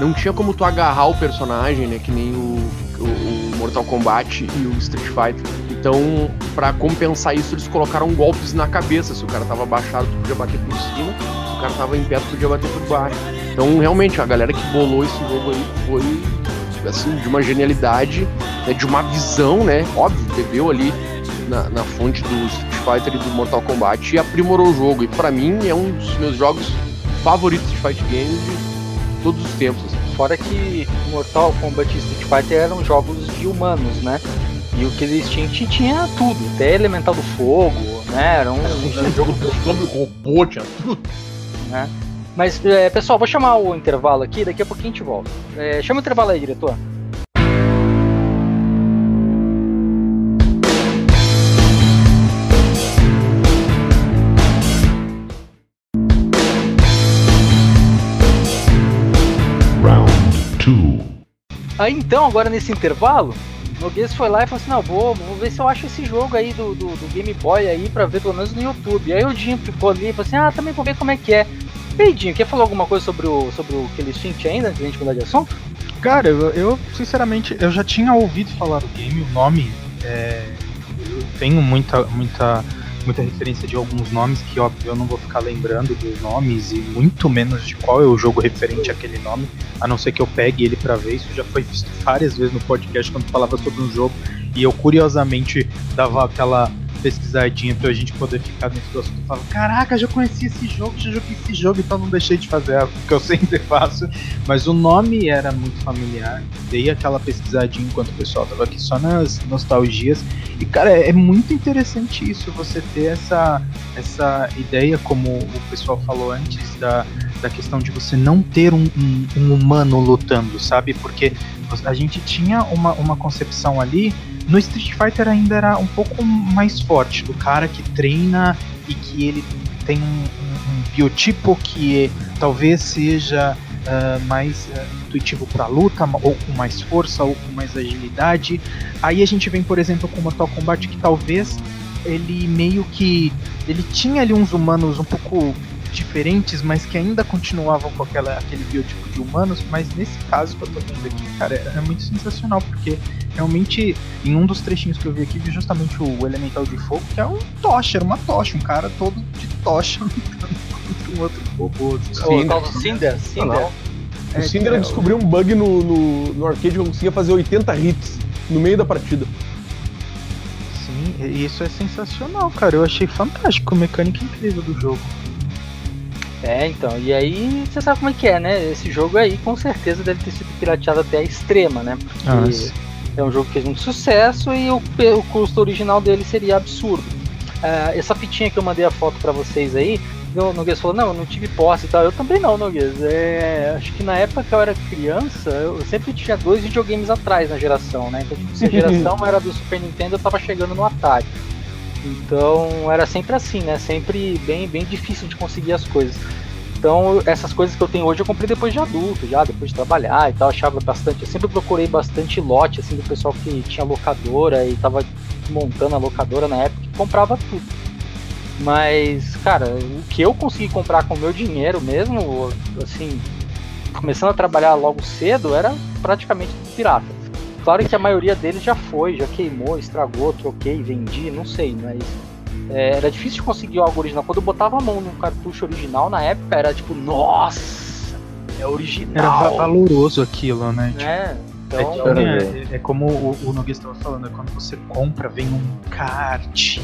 Não tinha como tu agarrar o personagem, né? Que nem o, o Mortal Kombat e o Street Fighter. Então, para compensar isso, eles colocaram golpes na cabeça. Se o cara tava abaixado, tu podia bater por cima. Se o cara tava em pé, tu podia bater por baixo. Então, realmente, a galera que bolou esse jogo aí foi, assim, de uma genialidade, né, de uma visão, né? Óbvio, bebeu ali na, na fonte do Street Fighter e do Mortal Kombat e aprimorou o jogo. E para mim é um dos meus jogos favoritos de fight games de todos os tempos. Assim. Fora que Mortal Kombat e Street Fighter eram jogos de humanos, né? E o que eles tinham tinha tudo, até Elemental do Fogo, né? Era um, era [laughs] um jogo sobre robô, tinha tudo. Né? Mas, é, pessoal, vou chamar o intervalo aqui, daqui a pouquinho a gente volta. É, chama o intervalo aí, diretor. Aí então, agora nesse intervalo, Noguês foi lá e falou assim: não, vou, vou ver se eu acho esse jogo aí do, do, do Game Boy aí pra ver pelo menos no YouTube. Aí o Dinho ficou ali e falou assim: ah, também vou ver como é que é. E aí, Dinho, quer falar alguma coisa sobre o, sobre o Killer ainda, antes de a gente mudar de assunto? Cara, eu, eu, sinceramente, eu já tinha ouvido falar do game, o nome, é, eu tenho muita, muita muita referência de alguns nomes que, óbvio, eu não vou ficar lembrando dos nomes e muito menos de qual é o jogo referente àquele nome, a não ser que eu pegue ele para ver. Isso já foi visto várias vezes no podcast quando falava sobre um jogo e eu curiosamente dava aquela pesquisadinha pra gente poder ficar dentro do assunto. Eu falo, caraca, já conheci esse jogo, já joguei esse jogo, então não deixei de fazer o que eu sempre faço. Mas o nome era muito familiar. Dei aquela pesquisadinha enquanto o pessoal tava aqui só nas nostalgias. E cara, é muito interessante isso, você ter essa, essa ideia, como o pessoal falou antes, da, da questão de você não ter um, um, um humano lutando, sabe? Porque a gente tinha uma, uma concepção ali no Street Fighter ainda era um pouco mais forte, do cara que treina e que ele tem um, um biotipo que talvez seja uh, mais uh, intuitivo para luta, ou com mais força, ou com mais agilidade. Aí a gente vem, por exemplo, com o Mortal Kombat que talvez ele meio que ele tinha ali uns humanos um pouco diferentes, mas que ainda continuavam com aquela, aquele biotipo de humanos, mas nesse caso que eu tô vendo aqui, cara, é, é muito sensacional, porque realmente, em um dos trechinhos que eu vi aqui, vi justamente o Elemental de Fogo, que é um tocha, era uma tocha, um cara todo de tocha lutando [laughs] contra um outro robô. Do Cinder? Cinder. É, o Cinder é, descobriu um bug no, no, no arcade que eu conseguia fazer 80 hits no meio da partida. Sim, e isso é sensacional, cara. Eu achei fantástico, a mecânica incrível do jogo. É, então, e aí você sabe como é que é, né? Esse jogo aí com certeza deve ter sido pirateado até a extrema, né? Porque Nossa. é um jogo que fez muito sucesso e o, o custo original dele seria absurdo. Uh, essa fitinha que eu mandei a foto para vocês aí, o Noguês falou, não, eu não tive posse e tal. Eu também não, Noguês. É, acho que na época que eu era criança, eu sempre tinha dois videogames atrás na geração, né? Então, tipo, se a geração [laughs] era do Super Nintendo, eu tava chegando no Atari. Então era sempre assim, né? Sempre bem, bem difícil de conseguir as coisas. Então essas coisas que eu tenho hoje eu comprei depois de adulto, já depois de trabalhar e tal, achava bastante. Eu sempre procurei bastante lote assim do pessoal que tinha locadora e tava montando a locadora na época e comprava tudo. Mas, cara, o que eu consegui comprar com o meu dinheiro mesmo, assim, começando a trabalhar logo cedo, era praticamente pirata. Claro que a maioria deles já foi, já queimou, estragou, troquei, vendi, não sei, mas é, era difícil de conseguir algo original. Quando eu botava a mão num cartucho original na época, era tipo, nossa, é original. Era valoroso aquilo, né? É. Então, é, é, é, como o, o Noguês estava falando, é quando você compra, vem um kart,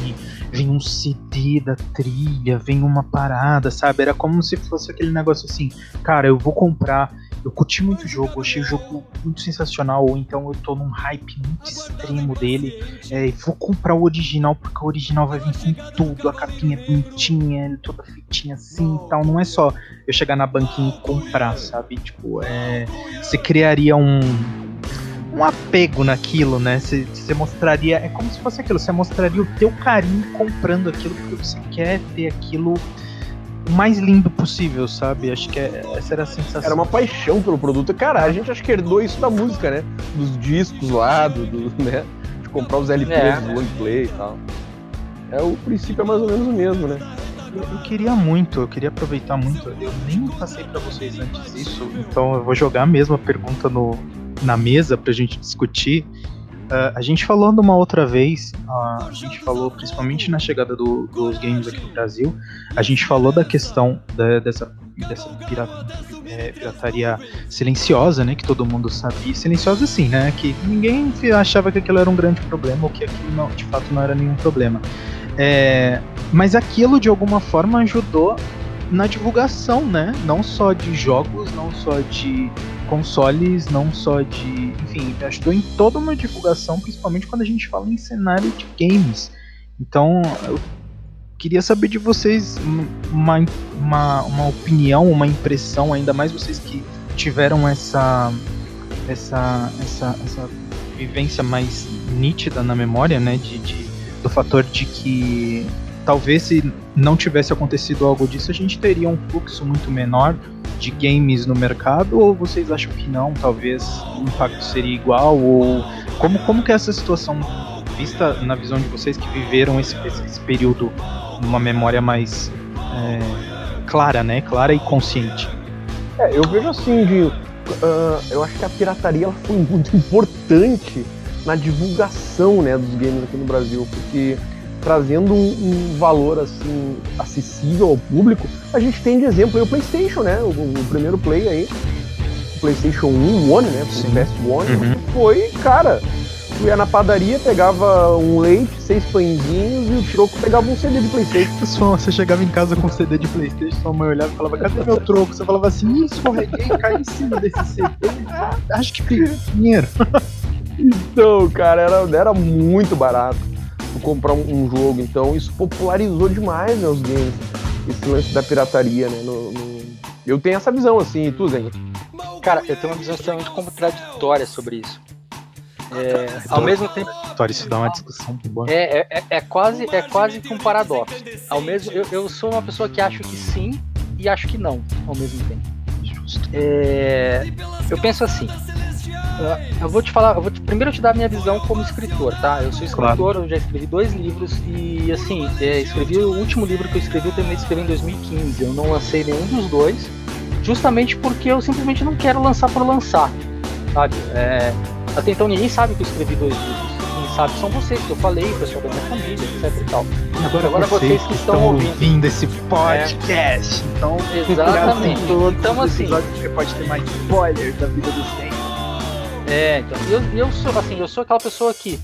vem um CD da trilha, vem uma parada, sabe? Era como se fosse aquele negócio assim, cara, eu vou comprar, eu curti muito o jogo, achei o jogo muito sensacional, ou então eu tô num hype muito extremo dele, é, vou comprar o original, porque o original vai vir com tudo, a capinha é bonitinha, toda fitinha assim e tal, não é só eu chegar na banquinha e comprar, sabe? Tipo, é, você criaria um um apego naquilo, né? Você mostraria. É como se fosse aquilo, você mostraria o teu carinho comprando aquilo porque você quer ter aquilo mais lindo possível, sabe? Acho que é, essa era a sensação. Era uma paixão pelo produto. Cara, a gente acho que herdou isso da música, né? Dos discos lá, do, do né? De comprar os LPs é, do long play e tal. É, o princípio é mais ou menos o mesmo, né? Eu, eu, queria muito, eu queria aproveitar muito. Eu nem passei para vocês antes disso, então eu vou jogar mesmo a pergunta no, na mesa pra gente discutir. Uh, a gente falou numa outra vez, uh, a gente falou principalmente na chegada do, dos games aqui no Brasil, a gente falou da questão da, dessa, dessa pirata, é, pirataria silenciosa, né, que todo mundo sabia, silenciosa sim, né, que ninguém achava que aquilo era um grande problema ou que aquilo não, de fato não era nenhum problema. É, mas aquilo de alguma forma ajudou na divulgação, né, não só de jogos, não só de consoles, não só de. Enfim, ajudou em toda uma divulgação, principalmente quando a gente fala em cenário de games. Então, eu queria saber de vocês uma, uma, uma opinião, uma impressão, ainda mais vocês que tiveram essa, essa, essa, essa vivência mais nítida na memória, né? De, de, do fator de que talvez se não tivesse acontecido algo disso, a gente teria um fluxo muito menor de games no mercado ou vocês acham que não? Talvez o impacto seria igual ou como como que é essa situação vista na visão de vocês que viveram esse, esse período numa memória mais é, clara, né? Clara e consciente. É, eu vejo assim de uh, eu acho que a pirataria foi muito [laughs] importante na divulgação né, dos games aqui no Brasil, porque trazendo um, um, valor assim acessível ao público, a gente tem de exemplo aí o PlayStation, né? O, o primeiro Play aí, o PlayStation 1, One, né? O PS One, uhum. foi, cara, tu ia na padaria, pegava um leite, seis pãezinhos e o troco pegava um CD de Playstation. [laughs] Você chegava em casa com um CD de Playstation, sua mãe olhava e falava, cadê meu troco? Você falava assim, escorreguei, caí em cima desse CD, acho que tem dinheiro. então, cara, era, era muito barato comprar um, um, jogo, então isso popularizou demais né, os games, esse lance da pirataria, né? No, no... Eu tenho essa visão assim, e tu, Zen? Cara, eu tenho uma visão extremamente contraditória sobre isso. É, ao mesmo tempo. Isso dá uma discussão boa. É, é, é, é, quase, é quase que um paradoxo. Ao mesmo, eu, eu sou uma pessoa que acho que sim e acho que não ao mesmo tempo. É, eu penso assim. Eu vou te falar, eu vou te, primeiro te dar a minha visão como escritor, tá? Eu sou escritor, claro. eu já escrevi dois livros e assim, é, escrevi o último livro que eu escrevi, eu terminei de escrever em 2015. Eu não lancei nenhum dos dois, justamente porque eu simplesmente não quero lançar por lançar, sabe? É, até então ninguém sabe que eu escrevi dois livros. Sabe são vocês, que eu falei, o pessoal da minha família, etc e tal. Agora, Agora vocês, vocês que estão ouvindo. ouvindo esse podcast. É. Então, exatamente. então, assim. Você pode ter mais spoilers da vida do Zen. É, então, eu, eu sou assim, eu sou aquela pessoa que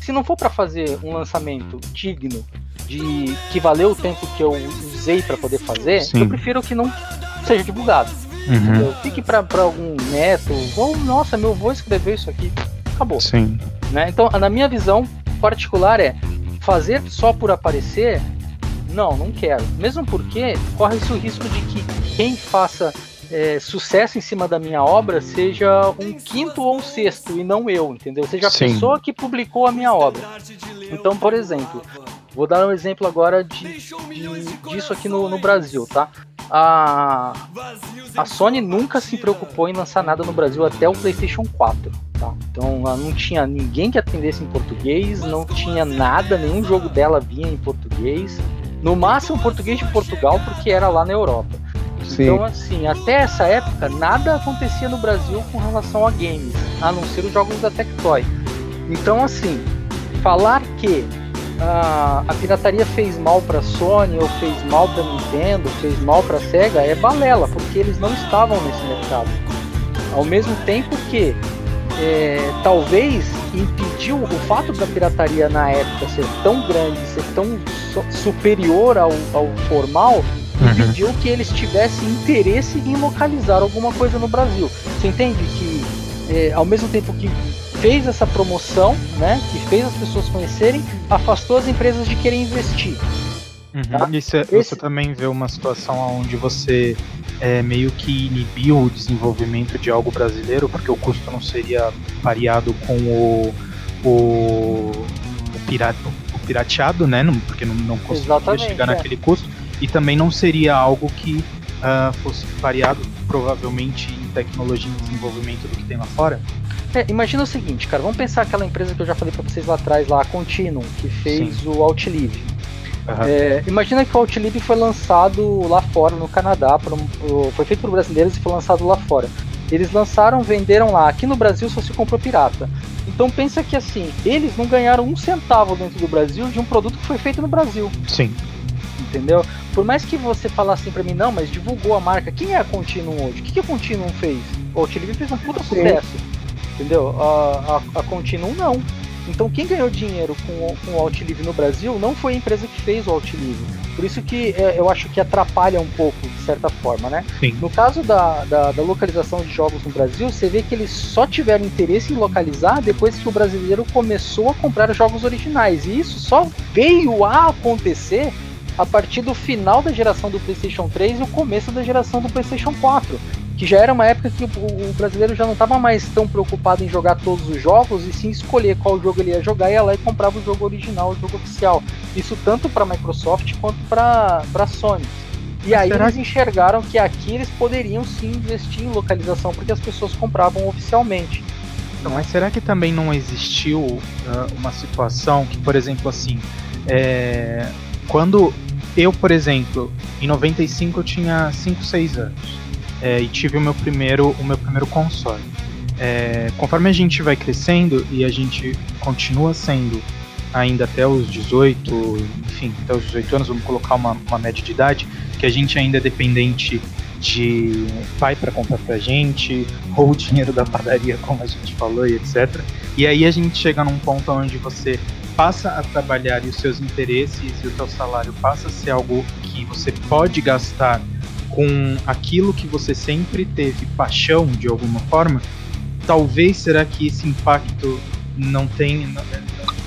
se não for para fazer um lançamento digno de que valeu o tempo que eu usei para poder fazer, Sim. eu prefiro que não seja divulgado. Uhum. Fique para algum neto, ou nossa, meu avô escreveu isso aqui, acabou. Sim. Né? Então, na minha visão particular é fazer só por aparecer, não, não quero. Mesmo porque corre-se o risco de que quem faça é, sucesso em cima da minha obra seja um quinto ou um sexto e não eu, entendeu? Seja a Sim. pessoa que publicou a minha obra. Então, por exemplo, vou dar um exemplo agora de, de disso aqui no, no Brasil, tá? A, a Sony nunca se preocupou em lançar nada no Brasil até o PlayStation 4. Tá? Então ela não tinha ninguém que atendesse em português, não tinha nada, nenhum jogo dela vinha em português. No máximo português de Portugal, porque era lá na Europa. Sim. Então, assim, até essa época, nada acontecia no Brasil com relação a games, a não ser os jogos da Tectoy. Então, assim, falar que a, a pirataria fez mal para Sony, ou fez mal para Nintendo, fez mal para Sega, é balela, porque eles não estavam nesse mercado. Ao mesmo tempo que é, talvez impediu o fato da pirataria na época ser tão grande, ser tão superior ao, ao formal, uhum. impediu que eles tivessem interesse em localizar alguma coisa no Brasil. Você entende que, é, ao mesmo tempo que fez essa promoção, né, que fez as pessoas conhecerem, afastou as empresas de querer investir. Uhum. Tá? Isso é, Esse... Você também vê uma situação onde você é, meio que inibiu o desenvolvimento de algo brasileiro, porque o custo não seria variado com o, o, o, pirata, o pirateado, né? porque não, não conseguiria chegar é. naquele custo e também não seria algo que uh, fosse variado provavelmente em tecnologia e desenvolvimento do que tem lá fora. É, imagina o seguinte, cara, vamos pensar aquela empresa que eu já falei para vocês lá atrás, lá, a Continuum, que fez Sim. o Outlive. Uhum. É, imagina que o Outlive foi lançado lá fora, no Canadá, um, foi feito por brasileiros e foi lançado lá fora. Eles lançaram, venderam lá. Aqui no Brasil só se comprou pirata. Então pensa que assim, eles não ganharam um centavo dentro do Brasil de um produto que foi feito no Brasil. Sim entendeu? Por mais que você falasse assim pra mim, não, mas divulgou a marca, quem é a Continuum hoje? O que, que a Continuum fez? O Outlive fez um puta sucesso, entendeu? A, a, a Continuum não. Então quem ganhou dinheiro com, com o Outlive no Brasil não foi a empresa que fez o Outlive. Por isso que é, eu acho que atrapalha um pouco, de certa forma, né? Sim. No caso da, da, da, localização de jogos no Brasil, você vê que eles só tiveram interesse em localizar depois que o brasileiro começou a comprar jogos originais. E isso só veio a acontecer a partir do final da geração do PlayStation 3 e o começo da geração do PlayStation 4, que já era uma época que o, brasileiro já não estava mais tão preocupado em jogar todos os jogos e sim escolher qual jogo ele ia jogar e ia lá e comprava o jogo original, o jogo oficial. Isso tanto para Microsoft quanto para Sony. E aí Será eles enxergaram que aqui eles poderiam sim investir em localização porque as pessoas compravam oficialmente. Então, mas será que também não existiu uh, uma situação que, por exemplo, assim, é... quando eu, por exemplo, em 95 eu tinha 5, 6 anos é, e tive o meu primeiro, o meu primeiro console. É, conforme a gente vai crescendo e a gente continua sendo ainda até os 18, enfim, até os 18 anos, vamos colocar uma, uma média de idade, que a gente ainda é dependente de pai para comprar pra gente, ou o dinheiro da padaria, como a gente falou, e etc. E aí a gente chega num ponto onde você passa a trabalhar e os seus interesses e o seu salário passa a ser algo que você pode gastar com aquilo que você sempre teve paixão de alguma forma, talvez será que esse impacto não tem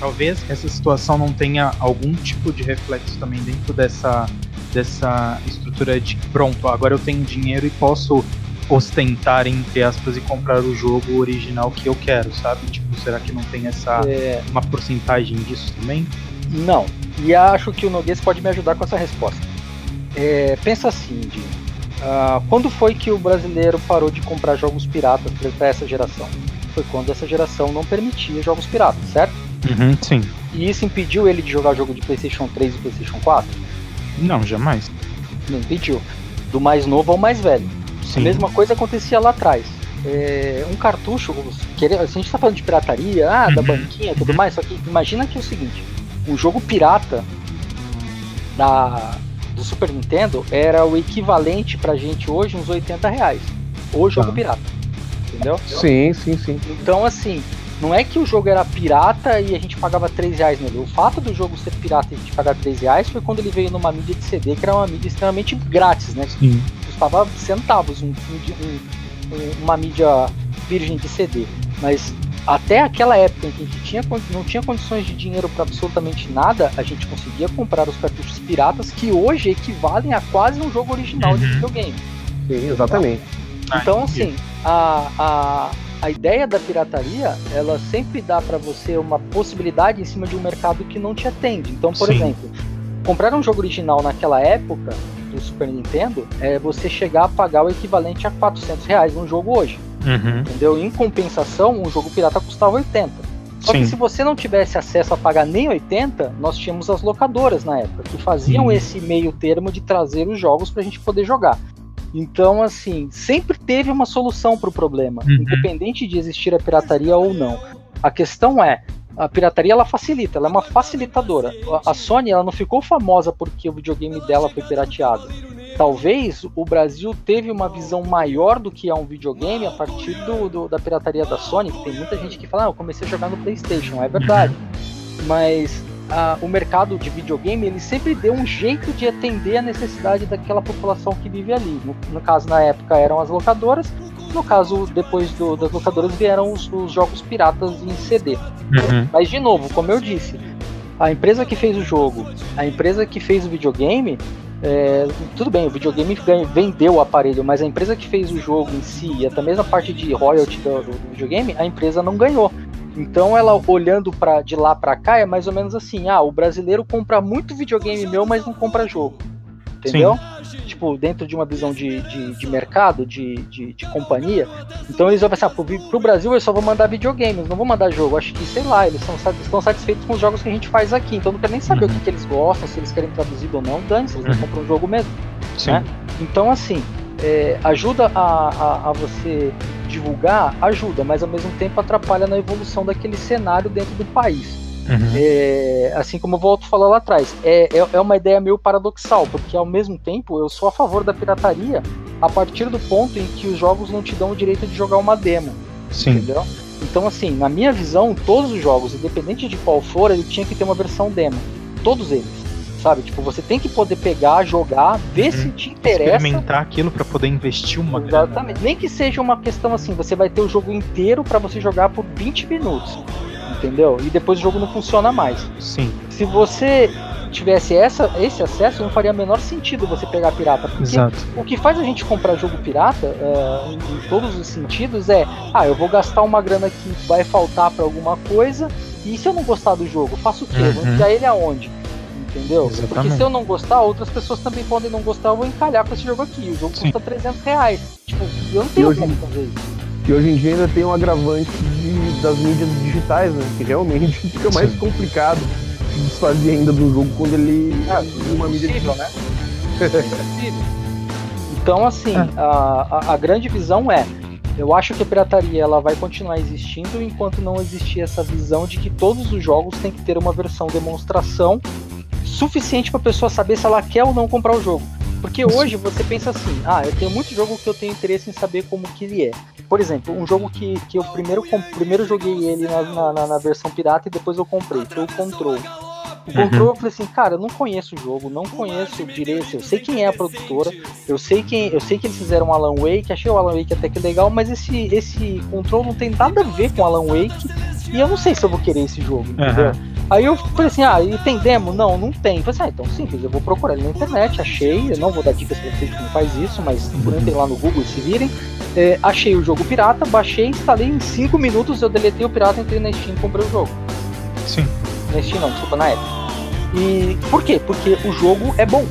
talvez essa situação não tenha algum tipo de reflexo também dentro dessa dessa estrutura de pronto, agora eu tenho dinheiro e posso ostentar, entre aspas, e comprar o jogo original que eu quero, sabe? Tipo, será que não tem essa é... uma porcentagem disso também? Não. E acho que o Noguês pode me ajudar com essa resposta. É, pensa assim, Jim. Uh, quando foi que o brasileiro parou de comprar jogos piratas para essa geração? Foi quando essa geração não permitia jogos piratas, certo? Uhum, sim. E isso impediu ele de jogar jogo de PlayStation 3 e PlayStation 4? Não, jamais. Não impediu. Do mais novo ao mais velho. Sim. A mesma coisa acontecia lá atrás. É, um cartucho, se a gente está falando de pirataria, ah, uhum. da banquinha e tudo mais, só que imagina que é o seguinte: um jogo pirata da, do Super Nintendo era o equivalente pra gente hoje uns 80 reais. O jogo ah. pirata. Entendeu? Sim, sim, sim. Então, assim, não é que o jogo era pirata e a gente pagava 3 reais nele. O fato do jogo ser pirata e a gente pagar 3 reais foi quando ele veio numa mídia de CD, que era uma mídia extremamente grátis, né? Sim. Custava centavos um, um, uma mídia virgem de CD. Mas até aquela época em que a gente tinha, não tinha condições de dinheiro para absolutamente nada, a gente conseguia comprar os cartuchos piratas que hoje equivalem a quase um jogo original uhum. de videogame. Sim, exatamente. Então, assim, a, a, a ideia da pirataria, ela sempre dá para você uma possibilidade em cima de um mercado que não te atende. Então, por Sim. exemplo, comprar um jogo original naquela época do Super Nintendo é você chegar a pagar o equivalente a 400 reais num jogo hoje. Uhum. Entendeu? Em compensação, um jogo pirata custava 80. Só Sim. que se você não tivesse acesso a pagar nem 80, nós tínhamos as locadoras na época, que faziam Sim. esse meio termo de trazer os jogos para a gente poder jogar. Então, assim, sempre teve uma solução para o problema, uhum. independente de existir a pirataria ou não. A questão é, a pirataria ela facilita, ela é uma facilitadora. A Sony ela não ficou famosa porque o videogame dela foi pirateado. Talvez o Brasil teve uma visão maior do que é um videogame a partir do, do da pirataria da Sony. Tem muita gente que fala, ah, eu comecei a jogar no PlayStation, é verdade. [laughs] Mas o mercado de videogame ele sempre deu um jeito de atender a necessidade daquela população que vive ali. No, no caso, na época, eram as locadoras. No caso, depois do, das locadoras vieram os, os, jogos piratas em CD. Uhum. Mas, de novo, como eu disse, a empresa que fez o jogo, a empresa que fez o videogame, é, tudo bem, o videogame vendeu o aparelho, mas a empresa que fez o jogo em si, e até mesmo a parte de royalty do, do videogame, a empresa não ganhou. Então ela olhando para de lá para cá é mais ou menos assim, ah, o brasileiro compra muito videogame meu, mas não compra jogo. Entendeu? Sim. Tipo, dentro de uma visão de, de, de mercado, de, de, de, companhia. Então eles vão pensar, pro, pro Brasil eu só vou mandar videogames, não vou mandar jogo. Acho que, sei lá, eles são, estão satisfeitos com os jogos que a gente faz aqui. Então não quero nem saber uhum. o que, que, eles gostam, se eles querem traduzido ou não, dane-se, eles uhum. compram um jogo mesmo. Sim. Né? Então, assim, é, ajuda a, a, a, você divulgar, ajuda, mas ao mesmo tempo atrapalha na evolução daquele cenário dentro do país. Uhum. É, assim como o Volto falou lá atrás, é, é, é, uma ideia meio paradoxal, porque ao mesmo tempo eu sou a favor da pirataria a partir do ponto em que os jogos não te dão o direito de jogar uma demo. Sim. Entendeu? Então, assim, na minha visão, todos os jogos, independente de qual for, ele tinha que ter uma versão demo. Todos eles sabe? Tipo, você tem que poder pegar, jogar, ver uhum. se te interessa. Experimentar aquilo para poder investir uma Exatamente. Grana. Nem que seja uma questão assim, você vai ter o jogo inteiro para você jogar por 20 minutos. Entendeu? E depois o jogo não funciona mais. Sim. Se você tivesse essa, esse acesso, não faria menor sentido você pegar pirata. Porque Exato. o que faz a gente comprar jogo pirata, é, em, em, todos os sentidos, é: ah, eu vou gastar uma grana que vai faltar para alguma coisa, e se eu não gostar do jogo, faço o quê? Uhum. Vou enfiar ele aonde? entendeu? Exatamente. Porque se eu não gostar, outras pessoas também podem não gostar, eu vou encalhar com esse jogo aqui. O jogo Sim. custa 300 reais. Tipo, eu não tenho como fazer isso. E hoje em dia ainda tem um agravante de, das mídias digitais, né? Que realmente [laughs] fica mais Sim. complicado desfazer ainda do jogo quando ele ah, uma mídia digital. né? [laughs] Então, assim, é. a, a, a grande visão é Eu acho que a pirataria ela vai continuar existindo enquanto não existir essa visão de que todos os jogos têm que ter uma versão demonstração suficiente para a pessoa saber se ela quer ou não comprar o jogo. Porque hoje você pensa assim, ah, eu tenho muito jogo que eu tenho interesse em saber como que ele é. Por exemplo, um jogo que, que eu primeiro, primeiro joguei ele na, na, na versão pirata e depois eu comprei, foi o Control. O Control, uhum. eu falei assim, cara, eu não conheço o jogo, não conheço direito, eu sei quem é a produtora, eu sei quem, eu sei que eles fizeram Alan Wake, achei o Alan Wake até que legal, mas esse esse Control não tem nada a ver com Alan Wake e eu não sei se eu vou querer esse jogo, entendeu? Uhum. Aí eu falei assim, ah, e tem demo? Não, não tem. Eu falei assim, ah, então simples, eu vou procurar ele na internet, achei, eu não vou dar dicas pra vocês como faz isso, mas entrem lá no Google e se virem. É, achei o jogo pirata, baixei, instalei em 5 minutos, eu deletei o pirata, entrei na Steam e comprei o jogo. Sim. Na Steam não, desculpa, na Epic. E por quê? Porque o jogo é bom.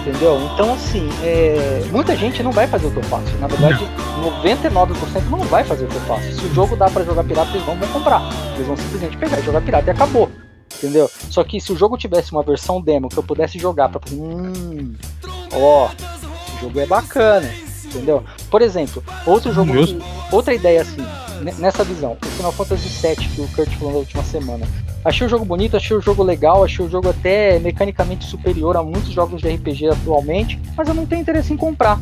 Entendeu? Então, assim, é... muita gente não vai fazer o que eu faço. Na verdade, não. 99% não vai fazer o que eu faço. Se o jogo dá para jogar pirata, eles não vão comprar. Eles vão simplesmente pegar e jogar pirata e acabou entendeu? Só que se o jogo tivesse uma versão demo que eu pudesse jogar para hum, ó, o jogo é bacana, entendeu? Por exemplo, outro jogo, que, outra ideia assim, nessa visão, o Final Fantasy VII que o Kurt falou na última semana. Achei o jogo bonito, achei o jogo legal, achei o jogo até mecanicamente superior a muitos jogos de RPG atualmente, mas eu não tenho interesse em comprar,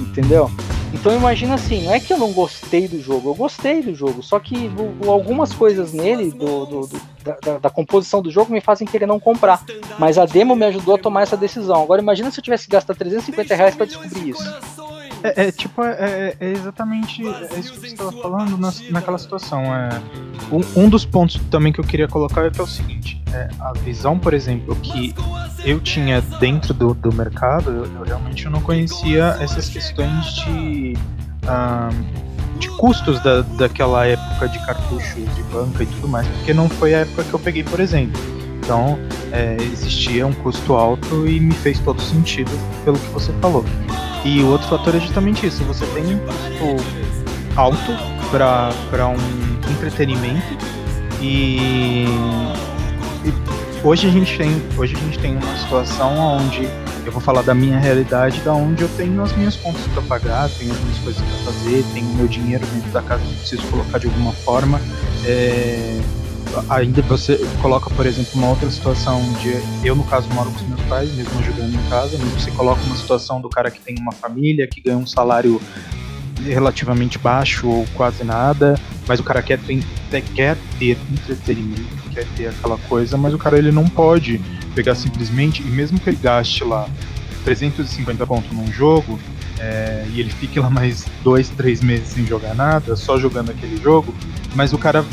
entendeu? Então imagina assim, não é que eu não gostei do jogo, eu gostei do jogo, só que algumas coisas nele, do, do, do da, da, composição do jogo, me fazem querer não comprar. Mas a demo me ajudou a tomar essa decisão. Agora imagina se eu tivesse gastado 350 reais pra descobrir isso. É, é tipo, é, é, exatamente é isso que você estava falando na, naquela situação. É, um, um, dos pontos também que eu queria colocar é que é o seguinte: é, a visão, por exemplo, que eu tinha dentro do, do mercado, eu, eu realmente não conhecia essas questões de. de custos da, daquela época de cartucho de banca e tudo mais, porque não foi a época que eu peguei, por exemplo. Então, é, existia um custo alto e me fez todo sentido pelo que você falou. E o outro fator é justamente isso: você tem um custo alto para um entretenimento e, e, hoje a gente tem hoje a gente tem uma situação onde eu vou falar da minha realidade, da onde eu tenho as minhas contas para pagar, tenho as minhas coisas para fazer, tenho meu dinheiro dentro da casa que preciso colocar de alguma forma. É, ainda você coloca, por exemplo, uma outra situação de eu, no caso, moro com os meus pais, mesmo ajudando em casa, mas você coloca uma situação do cara que tem uma família, que ganha um salário relativamente baixo ou quase nada, mas o cara quer ter, quer ter entretenimento, quer ter aquela coisa, mas o cara ele não pode pegar simplesmente, e mesmo que ele gaste lá 350 pontos num jogo, é, e ele fique lá mais dois, três meses sem jogar nada, só jogando aquele jogo, mas o cara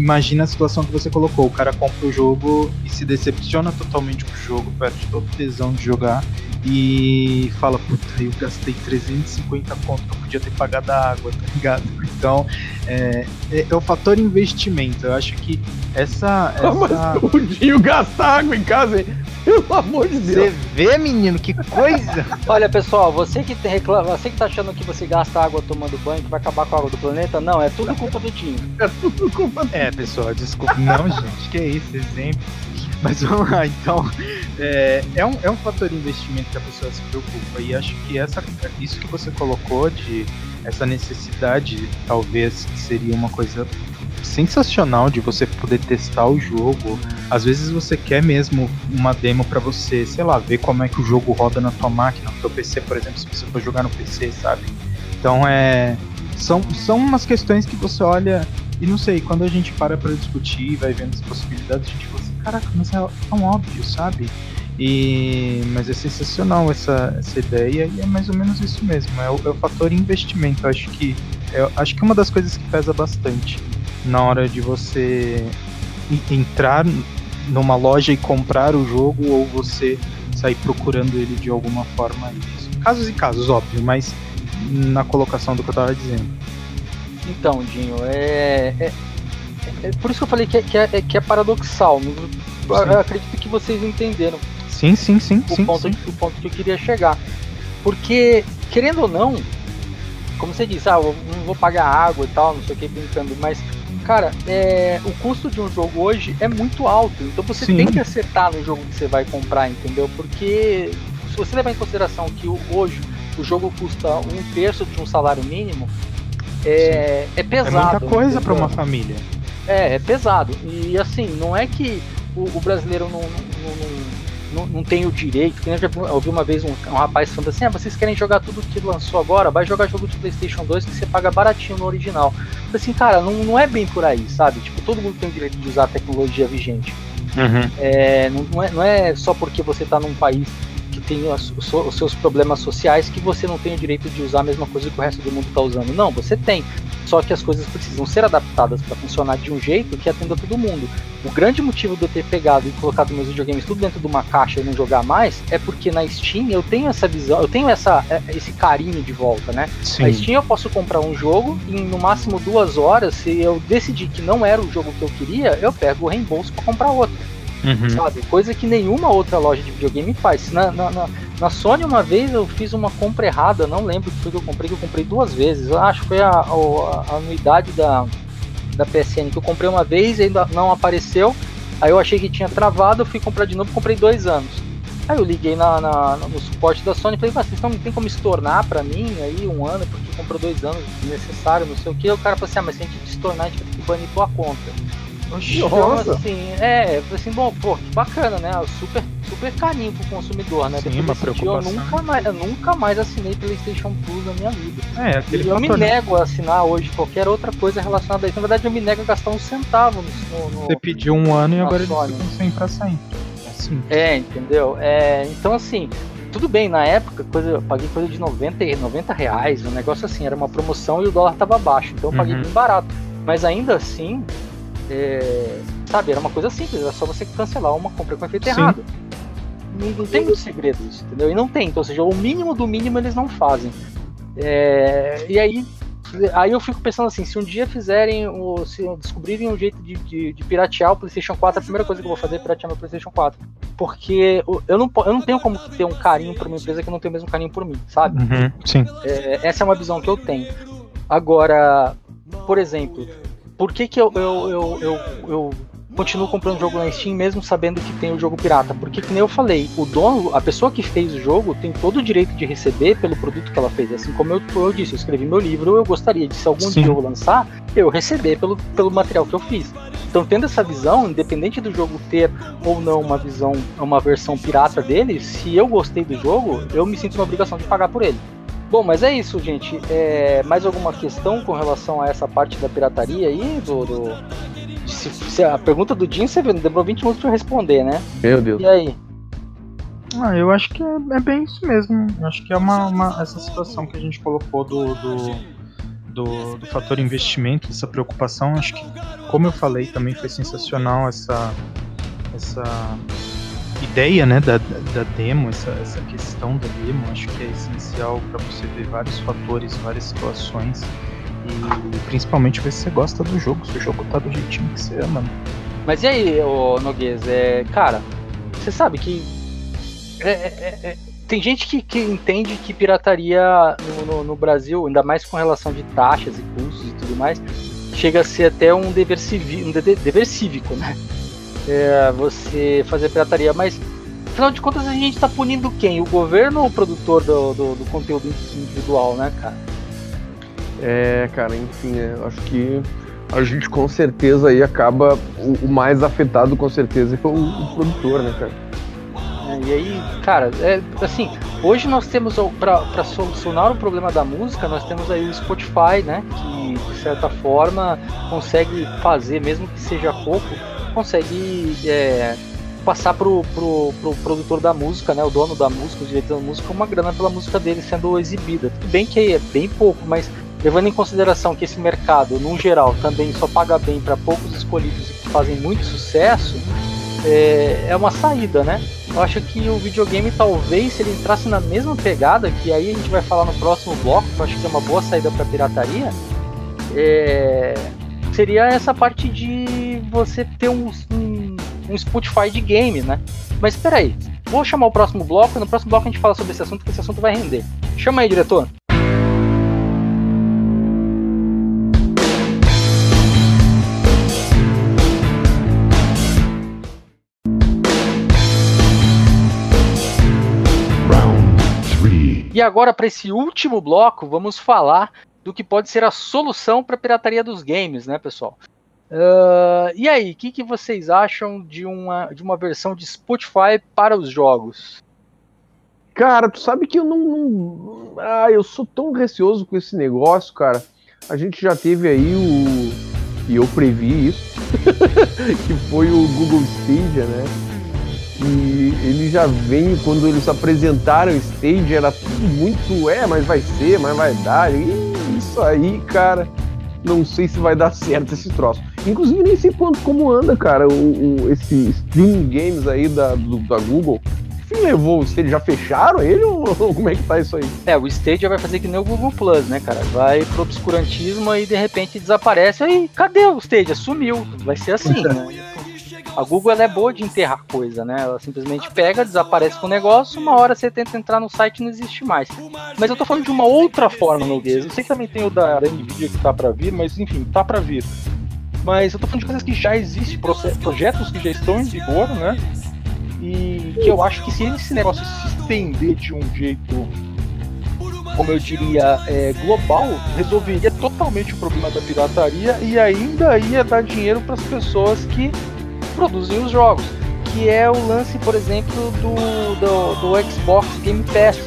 imagina a situação que você colocou. O cara compra o jogo e se decepciona totalmente com o jogo, perde todo o tesão de jogar e fala, puta, eu gastei 350 conto que eu podia ter pagado a água, [laughs] tá ligado? Então, é, é, é o fator investimento. Eu acho que essa. [laughs] essa... mas o Dinho gasta água em casa, hein? Pelo amor de Deus. Você vê, menino, que coisa! [laughs] Olha, pessoal, você que reclama, você que tá achando que você gasta água tomando banho, que vai acabar com a água do planeta, não, é tudo culpa do Dinho. É tudo culpa do É, pessoal, desculpa. Não, gente, que isso, exemplo. Mas vamos lá, então. É, é, um, é um fator de investimento que a pessoa se preocupa. E acho que essa, isso que você colocou de essa necessidade, talvez seria uma coisa sensacional de você poder testar o jogo. Às vezes você quer mesmo uma demo para você, sei lá, ver como é que o jogo roda na tua máquina, no teu PC, por exemplo, se você for jogar no PC, sabe? Então é são, são umas questões que você olha e não sei, quando a gente para para discutir, vai vendo as possibilidades, a gente fala assim, caraca, mas é tão óbvio, sabe? E, mas é sensacional essa, essa ideia e é mais ou menos isso mesmo. É o, é o fator investimento. Acho que é, acho que uma das coisas que pesa bastante na hora de você entrar numa loja e comprar o jogo ou você sair procurando ele de alguma forma. Casos e casos, óbvio, mas na colocação do que eu estava dizendo. Então, Dinho, é, é, é, por isso que eu falei que é, que é, que é paradoxal. Eu acredito que vocês entenderam. Sim, sim, sim. O, sim, ponto, sim. o ponto que eu queria chegar. Porque, querendo ou não, como você disse, ah, eu não vou pagar água e tal, não sei o que, brincando, mas, cara, é, o custo de um jogo hoje é muito alto. Então você Sim. tem que acertar no jogo que você vai comprar, entendeu? Porque se você levar em consideração que hoje o jogo custa um terço de um salário mínimo, é, é pesado. É muita coisa para uma família. É, é pesado. E assim, não é que o, o brasileiro não, não, não, não, tem o direito. Que eu já ouvi uma vez um, um rapaz falando assim: ah, vocês querem jogar tudo que lançou agora? Vai jogar jogo de PlayStation 2 que você paga baratinho no original. Assim, cara, não, não é bem por aí, sabe? Tipo, todo mundo tem o direito de usar a tecnologia vigente. Uhum. É, não, não, é, não é só porque você está num país tem os, os, seus problemas sociais que você não tem o direito de usar a mesma coisa que o resto do mundo está usando. Não, você tem. Só que as coisas precisam ser adaptadas para funcionar de um jeito que atenda todo mundo. O grande motivo de eu ter pegado e colocado meus videogames tudo dentro de uma caixa e não jogar mais é porque na Steam eu tenho essa visão, eu tenho essa, é, esse carinho de volta, né? Sim. Na Steam eu posso comprar um jogo e em no máximo duas horas, se eu decidir que não era o jogo que eu queria, eu pego o reembolso para comprar outro. Uhum. Sabe? Coisa que nenhuma outra loja de videogame faz. Na, na, na, na, Sony, uma vez eu fiz uma compra errada, não lembro o que foi que eu comprei, que eu comprei duas vezes. Eu acho que foi a, a, a, anuidade da, da PSN que eu comprei uma vez e ainda não apareceu. Aí eu achei que tinha travado, eu fui comprar de novo comprei dois anos. Aí eu liguei na, na, no suporte da Sony e falei, vocês não tem como estornar pra mim aí um ano, porque comprou dois anos, necessário, não sei o que. O cara falou assim, ah, mas se a gente estornar, a gente vai ter que banir tua conta. Nossa. assim, é, assim, bom, pô, que bacana, né? Super, super carinho pro consumidor, né? Sim, uma preocupação. eu nunca mais, eu nunca mais assinei PlayStation Plus na minha vida. É, aquele e eu me nego a assinar hoje qualquer outra coisa relacionada a isso. Na verdade, eu me nego a gastar um centavo no. no Você pediu um ano e agora Sony. eles ficam sem pra sempre. Assim. É, entendeu? É, então, assim, tudo bem, na época coisa, eu paguei coisa de 90, 90 reais, um negócio assim, era uma promoção e o dólar tava baixo, então eu paguei uhum. bem barato. Mas ainda assim, é, sabe, era uma coisa simples, era só você cancelar uma compra com efeito Sim. errado. Não, não, tem muito segredo isso, entendeu? E não tem, então, ou seja, o mínimo do mínimo eles não fazem. É, e aí, aí eu fico pensando assim, se um dia fizerem, ou se descobrirem um jeito de, de, de, piratear o PlayStation 4, a primeira coisa que eu vou fazer é piratear meu PlayStation 4. Porque eu não, eu não tenho como ter um carinho por uma empresa que não tem o mesmo carinho por mim, sabe? Uhum, sim. É, essa é uma visão que eu tenho. Agora, por exemplo, por que, que eu, eu, eu, eu, eu continuo comprando jogo na Steam mesmo sabendo que tem o jogo pirata? Porque, que nem eu falei, o dono, a pessoa que fez o jogo tem todo o direito de receber pelo produto que ela fez. Assim como eu, eu disse, eu escrevi meu livro, eu gostaria de, se algum Sim. dia eu lançar, eu receber pelo, pelo material que eu fiz. Então, tendo essa visão, independente do jogo ter ou não uma visão, uma versão pirata dele, se eu gostei do jogo, eu me sinto na obrigação de pagar por ele. Bom, mas é isso, gente. É, mais alguma questão com relação a essa parte da pirataria aí? Do, do... Se, se a pergunta do Jim, você demorou 20 minutos para responder, né? Meu Deus. E aí? Ah, eu acho que é, é bem isso mesmo. Eu acho que é uma, uma, essa situação que a gente colocou do, do, do, do fator investimento, essa preocupação. Acho que, como eu falei, também foi sensacional essa, essa ideia né, da, da demo, essa, essa questão da demo, acho que é essencial para você ver vários fatores, várias situações e principalmente ver se você gosta do jogo, se o jogo tá do jeitinho que você ama. Né? Mas e aí, ô Noguês, é, cara, você sabe que é, é, é, tem gente que, que entende que pirataria no, no, no, Brasil, ainda mais com relação de taxas e custos e tudo mais, chega a ser até um dever, civi, um dever cívico, né? É, você fazer pirataria, mas afinal de contas a gente está punindo quem? O governo ou o produtor do, do, do, conteúdo individual, né, cara? É, cara, enfim, é, eu acho que a gente com certeza aí acaba. O, o mais afetado com certeza é o, o produtor, né, cara? É, e aí, cara, é, assim, hoje nós temos, para solucionar o problema da música, nós temos aí o Spotify, né? Que de certa forma consegue fazer, mesmo que seja pouco, consegue é, passar pro, pro, pro produtor da música, né, o dono da música, o diretor da música, uma grana pela música dele sendo exibida. Tudo bem que é bem pouco, mas levando em consideração que esse mercado, no geral, também só paga bem para poucos escolhidos e que fazem muito sucesso, é, é uma saída, né? Eu acho que o videogame, talvez, se ele entrasse na mesma pegada, que aí a gente vai falar no próximo bloco, que eu acho que é uma boa saída para pirataria, é, seria essa parte de você ter um, um, um Spotify de game, né? Mas espera aí, vou chamar o próximo bloco e no próximo bloco a gente fala sobre esse assunto, porque esse assunto vai render. Chama aí, diretor. E agora, para esse último bloco, vamos falar do que pode ser a solução para a pirataria dos games, né, pessoal? Uh, e aí, o que, que vocês acham de uma, de uma versão de Spotify para os jogos? Cara, tu sabe que eu não, não, Ah, eu sou tão receoso com esse negócio, cara. A gente já teve aí o. E eu previ isso. [laughs] que foi o Google Stadia, né? E ele já vem, quando eles apresentaram o Stadia, era tudo muito. É, mas vai ser, mas vai dar. E isso aí, cara não sei se vai dar certo esse troço. Inclusive, nem sei quanto como anda, cara, o, o esse stream games aí da, do, da Google. Quem levou o Stadia? Já fecharam ele ou, [laughs] ou, como é que tá isso aí? É, o Stadia vai fazer que nem o Google Plus, né, cara? Vai pro obscurantismo e de repente desaparece. Aí, cadê o Stadia? Sumiu. Vai ser assim, né? A Google é boa de enterrar coisa, né? Ela simplesmente pega, desaparece com o negócio, uma hora você tenta entrar no site e não existe mais. Mas eu tô falando de uma outra forma, Noguês. Eu sei que também tem o da, da Nvidia que tá para vir, mas enfim, tá para vir. Mas eu tô falando de coisas que já existem, projetos que já estão em vigor, né? E que eu acho que se esse negócio se estender de um jeito como eu diria, é, global, resolveria totalmente o problema da pirataria e ainda ia dar dinheiro para as pessoas que produzem os jogos, que é o lance, por exemplo, do, do, do Xbox Game Pass,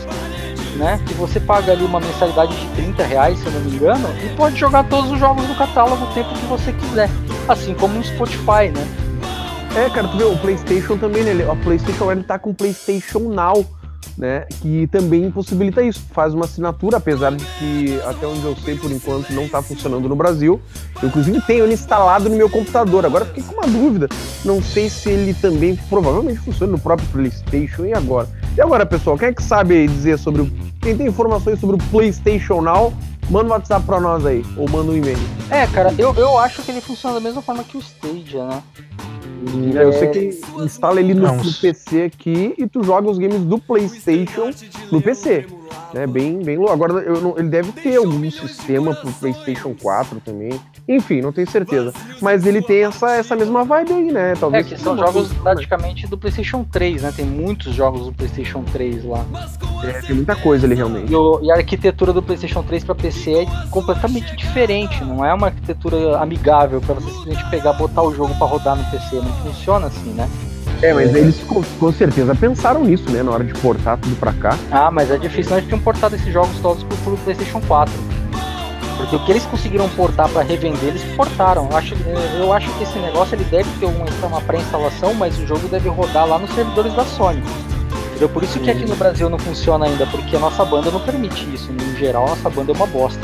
né? Que você paga ali uma mensalidade de 30 reais, se eu não me engano, e pode jogar todos os jogos do catálogo o tempo que você quiser, assim como no Spotify, né? É, cara, tu vê, o PlayStation também, né? A PlayStation ele tá com o PlayStation Now né? Que também possibilita isso. Faz uma assinatura, apesar de que, até onde eu sei, por enquanto, não está funcionando no Brasil. Eu, inclusive, tenho ele instalado no meu computador. Agora fiquei com uma dúvida. Não sei se ele também provavelmente funciona no próprio PlayStation. E agora? E agora, pessoal, quem é que sabe dizer sobre o. Quem tem informações sobre o PlayStation Now? Manda um WhatsApp pra nós aí, ou manda um e-mail. É, cara, eu, eu acho que ele funciona da mesma forma que o Stadia, né? É, eu sei que instala ele no, no, PC aqui e tu joga os games do PlayStation no PC. Né? Bem, bem louco. Agora não, ele deve ter algum sistema pro PlayStation 4 também. Enfim, não tenho certeza. Mas ele tem essa, essa mesma vibe aí, né? Talvez é que são jogos praticamente do PlayStation 3, né? Tem muitos jogos do PlayStation 3 lá. É, tem muita coisa ali realmente. E, o, e a arquitetura do PlayStation 3 para PC é completamente diferente. Não é uma arquitetura amigável para você simplesmente pegar, botar o jogo para rodar no PC. Não funciona assim, né? É, mas é. eles com, com, certeza pensaram nisso, né? Na hora de portar tudo pra cá. Ah, mas é difícil, nós tinham portado esses jogos todos pro, pro PlayStation 4. Porque o que eles conseguiram portar para revender, eles portaram. Eu acho, eu acho que esse negócio ele deve ter uma, uma pré-instalação, mas o jogo deve rodar lá nos servidores da Sony. Entendeu? Por isso que aqui no Brasil não funciona ainda, porque a nossa banda não permite isso. Em geral, a nossa banda é uma bosta.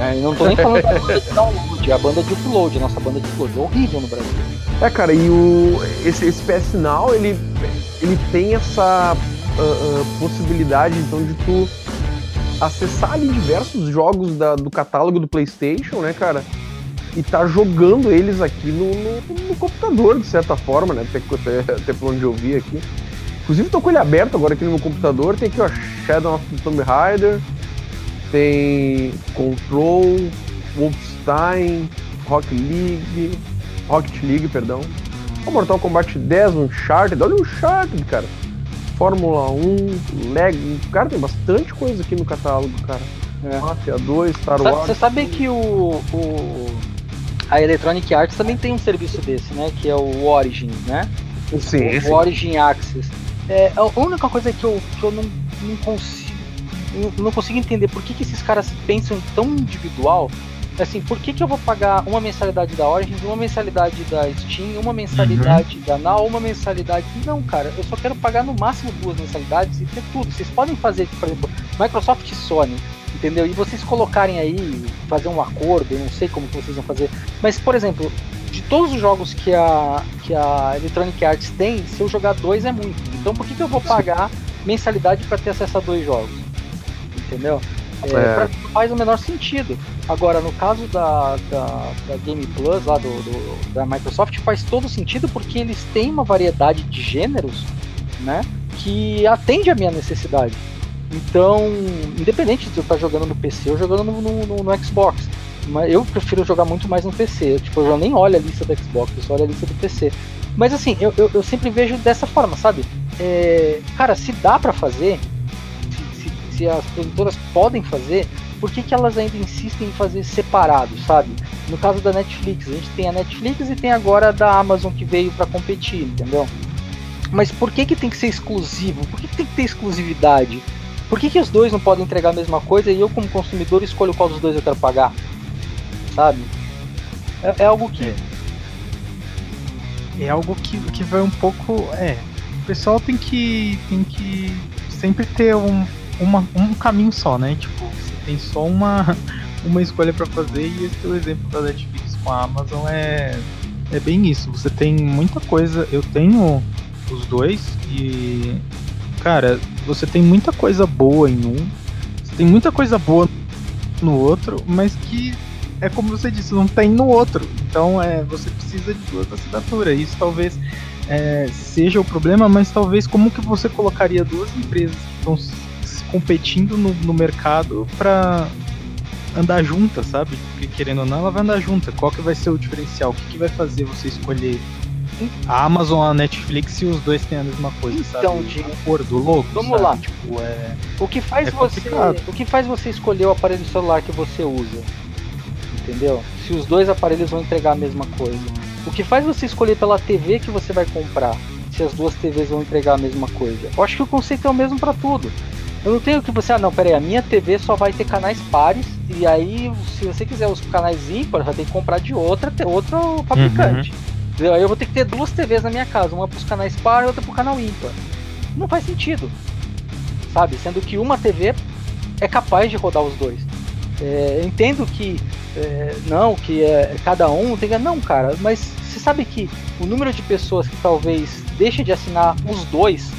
Né? E não tô nem falando da banda de download, a banda de upload, a nossa banda de upload. É horrível no Brasil. É, cara, e o, esse, esse PS Now, ele, ele tem essa uh, uh, possibilidade, então, de tu acessar ali diversos jogos da, do catálogo do PlayStation, né, cara? E tá jogando eles aqui no, no, no computador, de certa forma, né? Até, até, até por onde eu vi aqui. Inclusive, tô com ele aberto agora aqui no meu computador. Tem aqui, ó, Shadow of the Tomb Raider, tem Control, Wolfenstein, Rocket League, Rocket League, perdão. O Mortal Kombat 10, Uncharted, olha o Uncharted, cara. Fórmula 1, Lego. Cara, tem bastante coisa aqui no catálogo, cara. É. Mafia 2, Star Wars. Você sabe que o, o, a Electronic Arts também tem um serviço desse, né? Que é o Origin, né? Sim, o, sim. Origin Access. É, a única coisa que eu, que eu não, não consigo. Não consigo entender por que, que esses caras pensam tão individual assim, por que, que eu vou pagar uma mensalidade da Origins, uma mensalidade da Steam, uma mensalidade uhum. da Now, uma mensalidade. Não, cara, eu só quero pagar no máximo duas mensalidades e ter tudo. Vocês podem fazer, por exemplo, Microsoft e Sony, entendeu? E vocês colocarem aí, fazer um acordo, eu não sei como que vocês vão fazer. Mas, por exemplo, de todos os jogos que a, que a Electronic Arts tem, se eu jogar dois é muito. Então por que, que eu vou pagar mensalidade para ter acesso a dois jogos? Entendeu? É, é. faz o menor sentido. Agora, no caso da, da, da Game Plus, lá do, do, da Microsoft, faz todo sentido porque eles têm uma variedade de gêneros né, que atende a minha necessidade. Então, independente de eu estar jogando no PC ou jogando no, no, no, no Xbox, mas eu prefiro jogar muito mais no PC. Tipo, eu nem olho a lista do Xbox, eu só olho a lista do PC. Mas assim, eu, eu, eu sempre vejo dessa forma, sabe? É, cara, se dá para fazer, se as produtoras podem fazer, por que, que elas ainda insistem em fazer separado, sabe? No caso da Netflix, a gente tem a Netflix e tem agora a da Amazon que veio para competir, entendeu? Mas por que, que tem que ser exclusivo? Por que, que tem que ter exclusividade? Por que, que os dois não podem entregar a mesma coisa e eu, como consumidor, escolho qual dos dois eu quero pagar? Sabe? É, é algo que. É. é algo que, que vai um pouco. É. O pessoal tem que. tem que sempre ter um, uma, um caminho só, né? Tipo, você tem só uma, [laughs] uma escolha para fazer e esse exemplo da Netflix com a Amazon é, é bem isso. Você tem muita coisa. Eu tenho os dois e. Cara, você tem muita coisa boa em um, você tem muita coisa boa no outro, mas que é como você disse, não tem no outro. Então é, você precisa de duas assinaturas. Isso talvez é, seja o problema, mas talvez como que você colocaria duas empresas que estão competindo no, no mercado para andar juntas, sabe? Porque querendo ou não, ela vai andar junta. Qual que vai ser o diferencial? O que, que vai fazer você escolher a Amazon, a Netflix e os dois têm a mesma coisa, então, sabe? De... Acordo louco. Vamos sabe? lá. Tipo, é... O que faz é você, complicado. o que faz você escolher o aparelho celular que você usa? Entendeu? Se os dois aparelhos vão entregar a mesma coisa. O que faz você escolher pela TV que você vai comprar? Se as duas TVs vão entregar a mesma coisa? Eu acho que o conceito é o mesmo para tudo. Eu não tenho que você, ah não, peraí, a minha TV só vai ter canais pares, e aí se você quiser os canais ímpares, vai ter que comprar de outra, ter outro fabricante. Entendeu? Aí eu vou ter que ter duas TVs na minha casa, uma para os canais par e outra para o canal ímpar. Não faz sentido, sabe? Sendo que uma TV é capaz de rodar os dois. É, eu entendo que é, não, que é, cada um tem. Não, cara, mas você sabe que o número de pessoas que talvez deixe de assinar os dois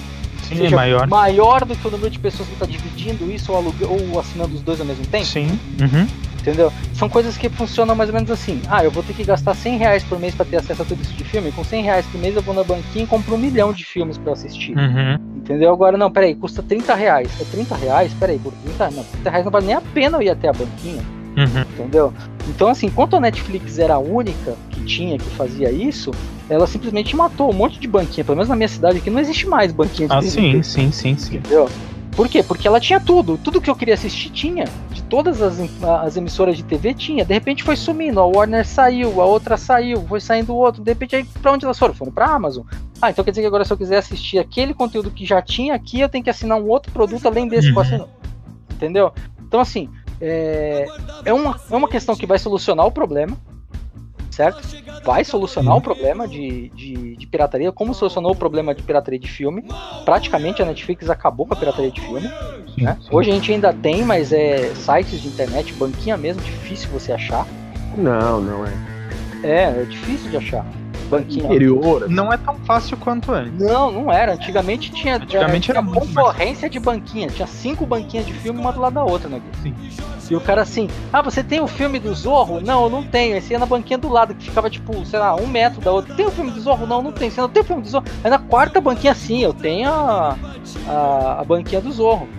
Sim, seja é maior. maior do que o número de pessoas que está dividindo isso ou, alugue- ou assinando os dois ao mesmo tempo. Sim. Uhum. Entendeu? São coisas que funcionam mais ou menos assim. Ah, eu vou ter que gastar 100 reais por mês para ter acesso a tudo isso de filme. Com 100 reais por mês eu vou na banquinha e compro um milhão de filmes para assistir. Uhum. Entendeu? Agora, não, peraí, custa 30 reais. É 30 reais? Peraí, por 30, não, 30 reais não vale nem a pena eu ir até a banquinha. Uhum. Entendeu? Então, assim, enquanto a Netflix era a única que tinha, que fazia isso, ela simplesmente matou um monte de banquinha. Pelo menos na minha cidade aqui não existe mais banquinha de Ah, sim, sim, sim, sim. Entendeu? Por quê? Porque ela tinha tudo. Tudo que eu queria assistir tinha. De todas as, as emissoras de TV tinha. De repente foi sumindo. A Warner saiu, a outra saiu, foi saindo outro. De repente, aí, pra onde elas foram? Foram pra Amazon. Ah, então quer dizer que agora se eu quiser assistir aquele conteúdo que já tinha aqui, eu tenho que assinar um outro produto além desse que eu Uhum. assino. Entendeu? Então, assim, é, é, uma, é uma questão que vai solucionar o problema. Certo? Vai solucionar o problema de, de, de pirataria, como solucionou o problema de pirataria de filme. Praticamente a Netflix acabou com a pirataria de filme. né? Hoje a gente ainda tem, mas é sites de internet, banquinha mesmo, difícil você achar. Não, não é. É, é difícil de achar. Banquinha. Interior. assim. Não é tão fácil quanto antes. Não, não era. Antigamente tinha, Antigamente tinha era mais. concorrência de banquinha. Tinha cinco banquinhas de filme, uma do lado da outra, né? Sim. E o cara assim, ah, você tem o filme do Zorro? Não, eu não tenho. Esse ia na banquinha do lado, que ficava tipo, sei lá, um metro da outra. Tem o filme do Zorro? Não, não tem. Você não tem o filme do Zorro? Aí na quarta banquinha, sim, eu tenho a, a, a banquinha do Zorro.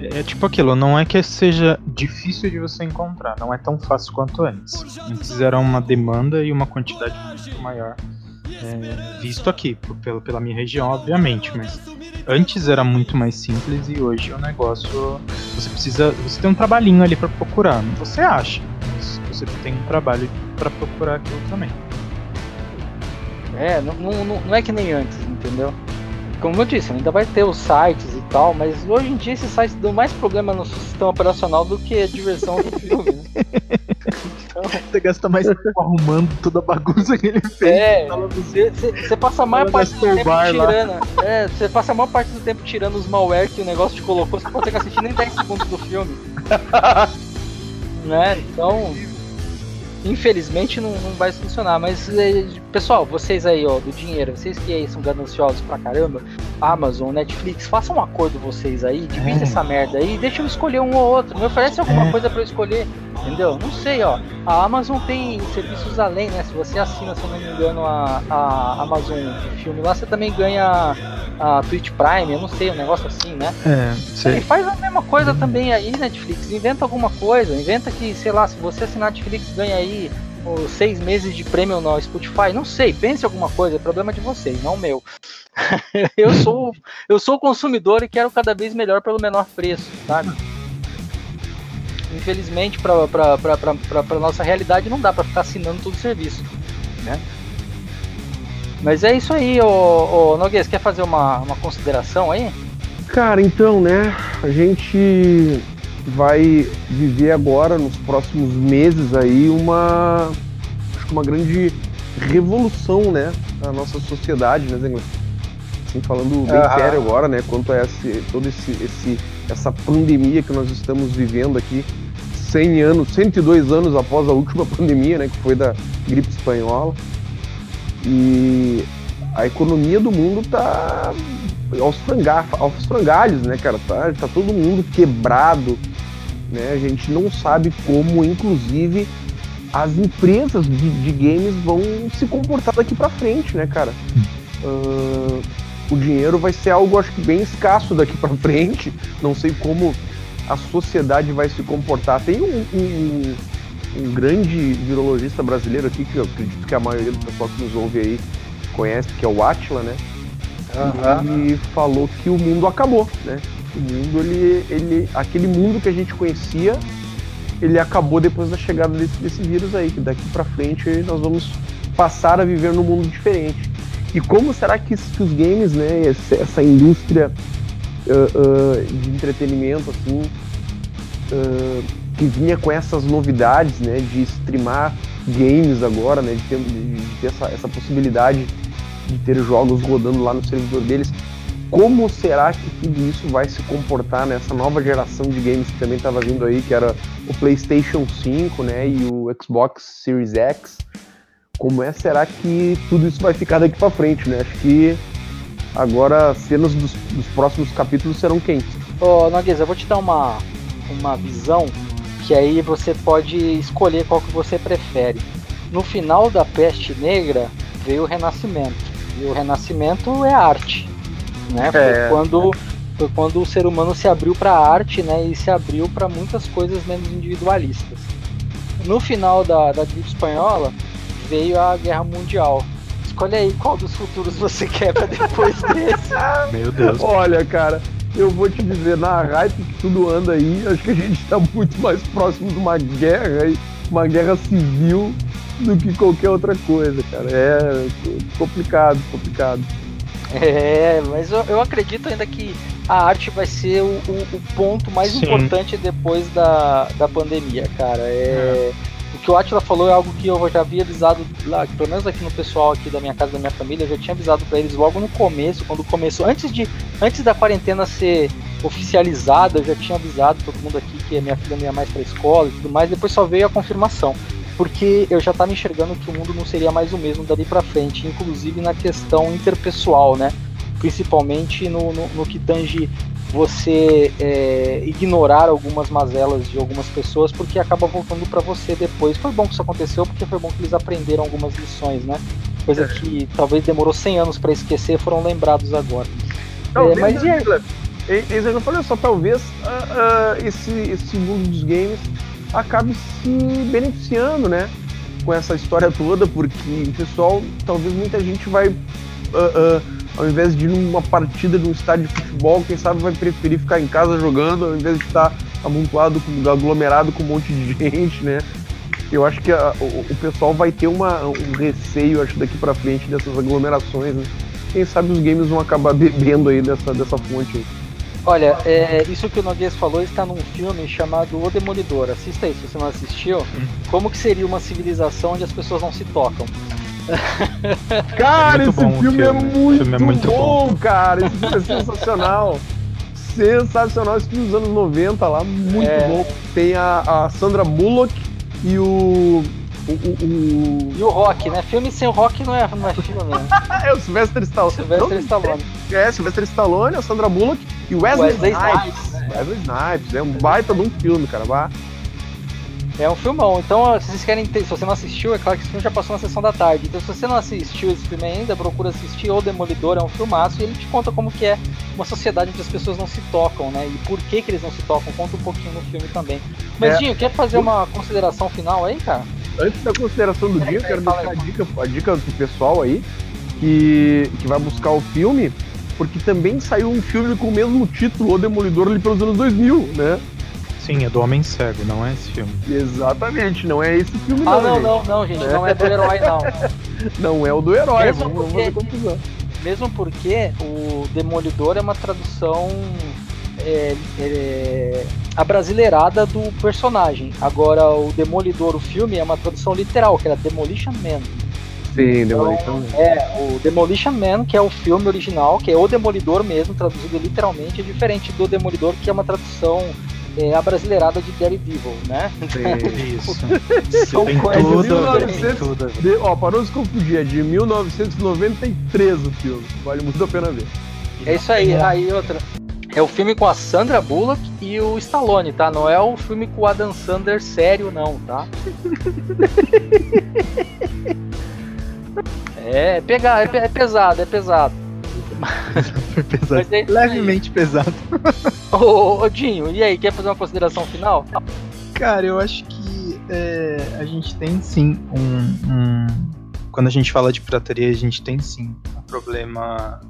É tipo aquilo, não é que seja difícil de você encontrar, não é tão fácil quanto antes. Antes era uma demanda e uma quantidade muito maior. é, visto aqui, por- pela, pela minha região, obviamente, mas antes era muito mais simples e hoje o negócio. Você precisa. Você tem um trabalhinho ali pra procurar. Você acha, mas você tem um trabalho pra procurar aquilo também. É, não, não- não é que nem antes, entendeu? Como eu disse, ainda vai ter os sites e tal, mas hoje em dia esses sites dão mais problema no sistema operacional do que a diversão do filme, né? [laughs] Você gasta mais tempo arrumando toda a bagunça que ele fez. É, você, passa a maior parte do tempo tirando. É, você passa a maior parte do tempo tirando os malware que o negócio te colocou, você não consegue assistir nem 10 segundos do filme. [laughs] né? Então, infelizmente não, não vai funcionar. Mas, eh, pessoal, vocês aí, ó, do dinheiro, vocês que aí são gananciosos pra caramba, Amazon, Netflix, façam um acordo vocês aí, divide É. essa merda aí, deixa eu escolher um ou outro. Me oferece alguma É. coisa pra eu escolher, entendeu? Não sei, ó. A Amazon tem serviços além, né? Se você assina, se eu não me engano, a, a Amazon Filme lá, você também ganha a Twitch Prime, eu não sei, um negócio assim, né? É, E você. faz a mesma coisa também aí, Netflix. Inventa alguma coisa. Inventa que, sei lá, se você assinar Netflix, ganha aí os seis meses de prêmio no Spotify. Não sei, pense alguma coisa. É problema de vocês, não meu. [laughs] eu sou eu sou consumidor e quero cada vez melhor pelo menor preço, sabe? infelizmente, para nossa realidade, não dá para ficar assinando todo o serviço, né? Mas é isso aí, ô, ô Noguês, quer fazer uma, uma consideração aí? Cara, então, né, a gente vai viver agora, nos próximos meses aí, uma, acho que uma grande revolução, né, na nossa sociedade, né, Zengler? Assim, falando bem ah, sério agora, né, quanto a esse, todo esse, esse, essa pandemia que nós estamos vivendo aqui, 100 anos, 102 anos após a última [laughs] pandemia, né, que foi da gripe espanhola. E a economia do mundo tá aos, frangar, aos frangalhos, né, cara? Tá, tá todo mundo quebrado, né? A gente não sabe como, inclusive, as empresas de, de games vão se comportar daqui para frente, né, cara? Uh, o dinheiro vai ser algo, acho que, bem escasso daqui para frente. Não sei como a sociedade vai se comportar. Tem um, um, um, grande virologista brasileiro aqui, que eu acredito que a maioria do pessoal que nos ouve aí conhece, que é o Atila, né? Uhum. E falou que o mundo acabou, né? Mundo, ele, ele. Aquele mundo que a gente conhecia, ele acabou depois da chegada desse, desse vírus aí, que daqui para frente nós vamos passar a viver num mundo diferente. E como será que, que os games, né, essa indústria uh, uh, de entretenimento, assim, uh, que vinha com essas novidades, né, de streamar games agora, né, de ter, de ter essa, essa possibilidade de ter jogos rodando lá no servidor deles, como será que tudo isso vai se comportar nessa nova geração de games que também estava vindo aí, que era o PlayStation 5, né, e o Xbox Series X? Como é será que tudo isso vai ficar daqui para frente, né? Acho que agora cenas dos, dos próximos capítulos serão quentes. Ô, Nogueza, eu vou te dar uma uma visão que aí você pode escolher qual que você prefere. No final da Peste Negra veio o Renascimento. E o Renascimento é arte né? Foi é. quando foi quando o ser humano se abriu para a arte, né? E se abriu para muitas coisas menos individualistas. No final da, da gripe espanhola veio a guerra mundial. Escolhe aí qual dos futuros você [laughs] quer para depois desse. Meu Deus. Olha, cara, eu vou te dizer, na hype que tudo anda aí, acho que a gente está muito mais próximo de uma guerra, uma guerra civil, do que qualquer outra coisa, cara. É complicado, complicado. É, mas eu, eu acredito ainda que a arte vai ser o, o, o ponto mais Sim. importante depois da, da pandemia, cara. É, é. O que o Atila falou é algo que eu já havia avisado lá, pelo menos aqui no pessoal aqui da minha casa, da minha família, eu já tinha avisado para eles logo no começo, quando começou, antes de antes da quarentena ser oficializada, eu já tinha avisado todo mundo aqui que a minha filha não ia mais para escola e tudo mais, depois só veio a confirmação porque eu já estava enxergando que o mundo não seria mais o mesmo dali para frente, inclusive na questão interpessoal, né? Principalmente no, no, no que tange você é, ignorar algumas mazelas de algumas pessoas, porque acaba voltando para você depois. Foi bom que isso aconteceu, porque foi bom que eles aprenderam algumas lições, né? Coisa é. que talvez demorou 100 anos para esquecer, foram lembrados agora. Não, é, mas e aí? Eu falei só, talvez uh, uh, esse, esse mundo dos games acabe se beneficiando, né? Com essa história toda, porque o pessoal, talvez muita gente vai, uh, uh, ao invés de ir numa partida de um estádio de futebol, quem sabe vai preferir ficar em casa jogando, ao invés de estar amontoado, aglomerado com um monte de [laughs] gente, né? Eu acho que a, o, o, pessoal vai ter uma, um receio, acho, daqui para frente dessas aglomerações, né? Quem sabe os games vão acabar bebendo aí dessa, dessa fonte. Aí. Olha, é, isso que o Noguês falou está num filme chamado O Demolidor. Assista aí se você não assistiu. Hum. Como que seria uma civilização onde as pessoas não se tocam? [laughs] Cara, é esse filme, filme, é muito, filme é muito bom, bom, cara. Esse filme é sensacional. [laughs] sensacional. Esse filme dos anos 90 lá, muito é... bom. Tem a, a Sandra Bullock e o o, o, E o Rock, né? Filme sem o Rock não é, não é filme, né? [laughs] é o Sylvester Stallone. Sylvester Stallone. É, Sylvester Stallone, a Sandra Bullock e o Wesley, Wesley Snipes. Snipes. Wesley Snipes. É um baita de um filme, cara. Vá. É um filmão. Então, se vocês querem ter, se você não assistiu, é claro que esse filme já passou na sessão da tarde. Então, se você não assistiu esse filme ainda, procura assistir O Demolidor, é um filmaço e ele te conta como que é uma sociedade onde as pessoas não se tocam, né? E por que que eles não se tocam. Conta um pouquinho no filme também. Mas, é. Dinho, quer fazer uma consideração final aí, cara? Antes da consideração do dia, eu quero deixar a dica, a dica pro pessoal aí que, que vai buscar o filme, porque também saiu um filme com o mesmo título, O Demolidor, ali pelos anos 2000, né? Sim, é do Homem Cego, não é esse filme. Exatamente, não é esse filme Ah, não, não, gente. não, não, gente, não é do herói, não. [laughs] Não é o do herói, Mesmo vamos, vamos porque- fazer confusão. Mesmo porque o Demolidor é uma tradução é, é, abrasileirada do personagem. Agora, o Demolidor, o filme, é uma tradução literal, que era Demolition Man. Sim, Demolition. Então, é, o Demolition Man, que é o filme original, que é o Demolidor mesmo, traduzido literalmente, é diferente do Demolidor, que é uma tradução é, abrasileirada de Daredevil, né? Sim. Isso. [laughs] São tem coisas tudo, diferentes. tem tudo. a ver. De, ó, para não se confundir, é de 1993 o filme. Vale muito a pena ver. É isso aí. Aí outra. É o filme com a Sandra Bullock e o Stallone, tá? Não é o filme com o Adam Sandler sério, não, tá? [laughs] é, pegar, é, é pesado, é pesado. Foi pesado. Mas é isso aí. Levemente pesado. Ô, ô, ô, Dinho, e aí, quer fazer uma consideração final? Cara, eu acho que é, a gente tem sim um, um- Quando a gente fala de pirataria, a gente tem sim um problema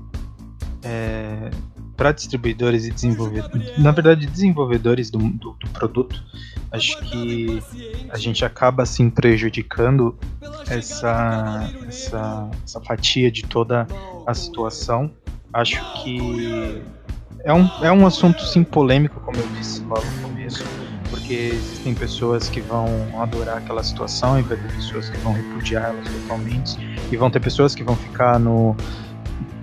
é, para distribuidores e desenvolvedores. Na verdade, desenvolvedores do, do, do produto. Acho que a gente acaba assim prejudicando essa, essa, essa fatia de toda a situação. Acho que é um, é um assunto sim polêmico, como eu disse logo no começo porque existem pessoas que vão adorar aquela situação e vai ter pessoas que vão repudiar elas totalmente e vão ter pessoas que vão ficar no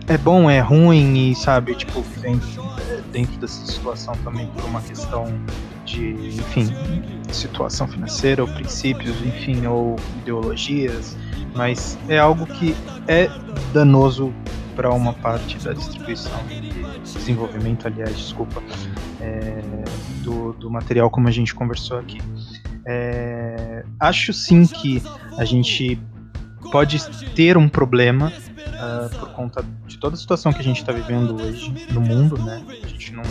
é bom, é ruim e sabe, tipo, vivendo dentro dessa situação também por uma questão de, enfim, situação financeira ou princípios, enfim, ou ideologias, mas é algo que é danoso para uma parte da distribuição desenvolvimento, aliás, desculpa, é, do, do material como a gente conversou aqui. É, acho sim que a gente pode ter um problema ah, por conta de toda a situação que a gente está vivendo hoje no mundo, né? A gente não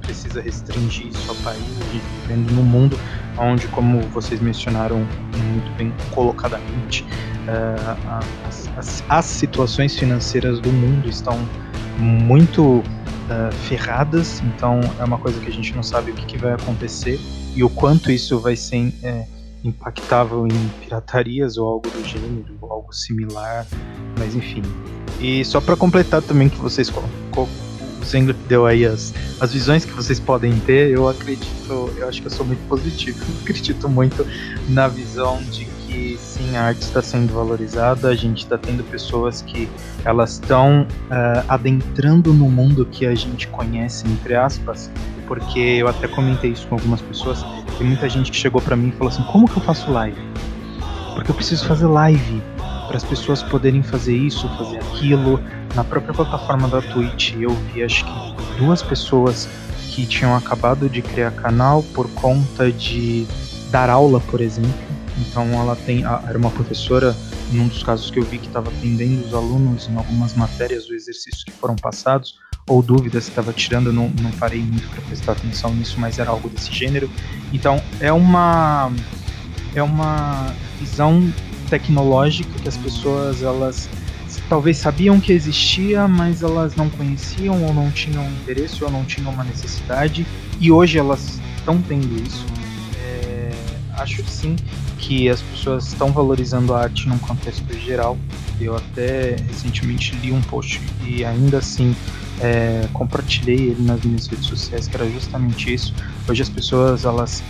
precisa restringir isso ao país, a gente tá vivendo no mundo onde, como vocês mencionaram muito bem colocadamente, a- as, as- as situações financeiras do mundo estão muito ah, ferradas, então é uma coisa que a gente não sabe o que, que vai acontecer e o quanto isso vai ser é, impactável em piratarias ou algo do gênero, algo similar, mas enfim. E só para completar também que vocês o Zengler deu aí as, as visões que vocês podem ter, eu acredito, eu acho que eu sou muito positivo, eu [laughs] acredito muito na visão de que sim, a arte está sendo valorizada, a gente está tendo pessoas que elas estão ah, adentrando no mundo que a gente conhece, entre aspas, porque eu até comentei isso com algumas pessoas, tem muita gente que chegou pra mim e falou assim, como que eu faço live? Porque eu preciso fazer live para as pessoas poderem fazer isso, fazer aquilo. Na própria plataforma da Twitch eu vi acho que duas pessoas que tinham acabado de criar canal por conta de dar aula, por exemplo. Então ela tem, era uma professora, num dos casos que eu vi que estava atendendo os alunos em algumas matérias ou exercícios que foram passados, ou dúvidas que estava tirando, não, não parei muito para prestar atenção nisso, mas era algo desse gênero. Então é uma é uma visão tecnológica que as pessoas elas talvez sabiam que existia, mas elas não conheciam ou não tinham interesse ou não tinham uma necessidade e hoje elas estão tendo isso. É, acho sim que as pessoas estão valorizando a arte num contexto geral. Eu até recentemente li um post e ainda assim é, compartilhei ele nas minhas redes sociais que era justamente isso. Hoje as pessoas elas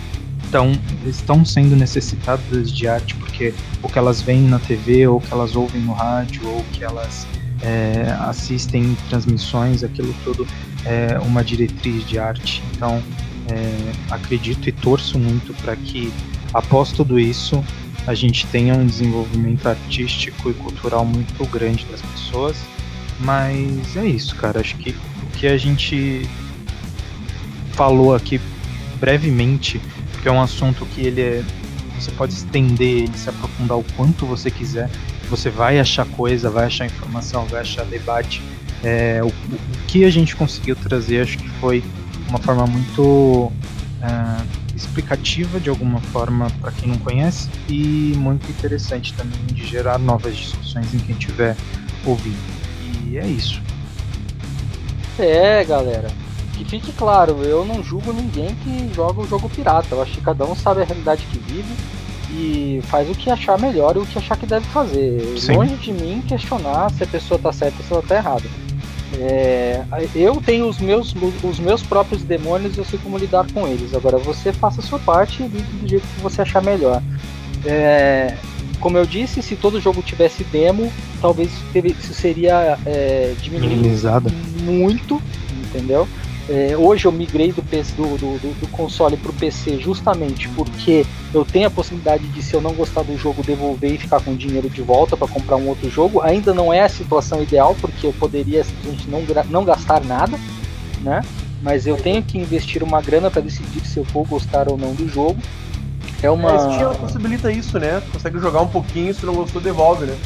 estão estão sendo necessitadas de arte porque o que elas veem na TV ou o que elas ouvem no rádio ou o que elas é, assistem transmissões, aquilo tudo é uma diretriz de arte. Então é, acredito e torço muito para que após tudo isso a gente tenha um desenvolvimento artístico e cultural muito grande das pessoas. Mas é isso, cara. Acho que o que a gente falou aqui brevemente, porque é um assunto que ele é. Você pode estender ele, se aprofundar o quanto você quiser. Você vai achar coisa, vai achar informação, vai achar debate. É, o, o que a gente conseguiu trazer, acho que foi uma forma muito ah, explicativa de alguma forma para quem não conhece e muito interessante também de gerar novas discussões em quem estiver ouvindo. E é isso. É, galera. que fique claro, eu não julgo ninguém que joga o jogo pirata. Eu acho que cada um sabe a realidade que vive e faz o que achar melhor e o que achar que deve fazer. Sim. Longe de mim questionar se a pessoa tá certa ou se ela tá errada. É, eu tenho os meus, os meus próprios demônios e eu sei como lidar com eles. Agora você faça a sua parte e do jeito que você achar melhor. É, como eu disse, se todo jogo tivesse demo, talvez isso seria é, diminuído muito, entendeu? É, hoje eu migrei do, PC, do, do, do console para o PC justamente porque eu tenho a possibilidade de, se eu não gostar do jogo, devolver e ficar com dinheiro de volta para comprar um outro jogo. Ainda não é a situação ideal, porque eu poderia simplesmente não, não gastar nada, né? Mas eu tenho que investir uma grana para decidir se eu vou gostar ou não do jogo. É uma. É, Steam possibilita isso, né? Consegue jogar um pouquinho, se não gostou, devolve, né?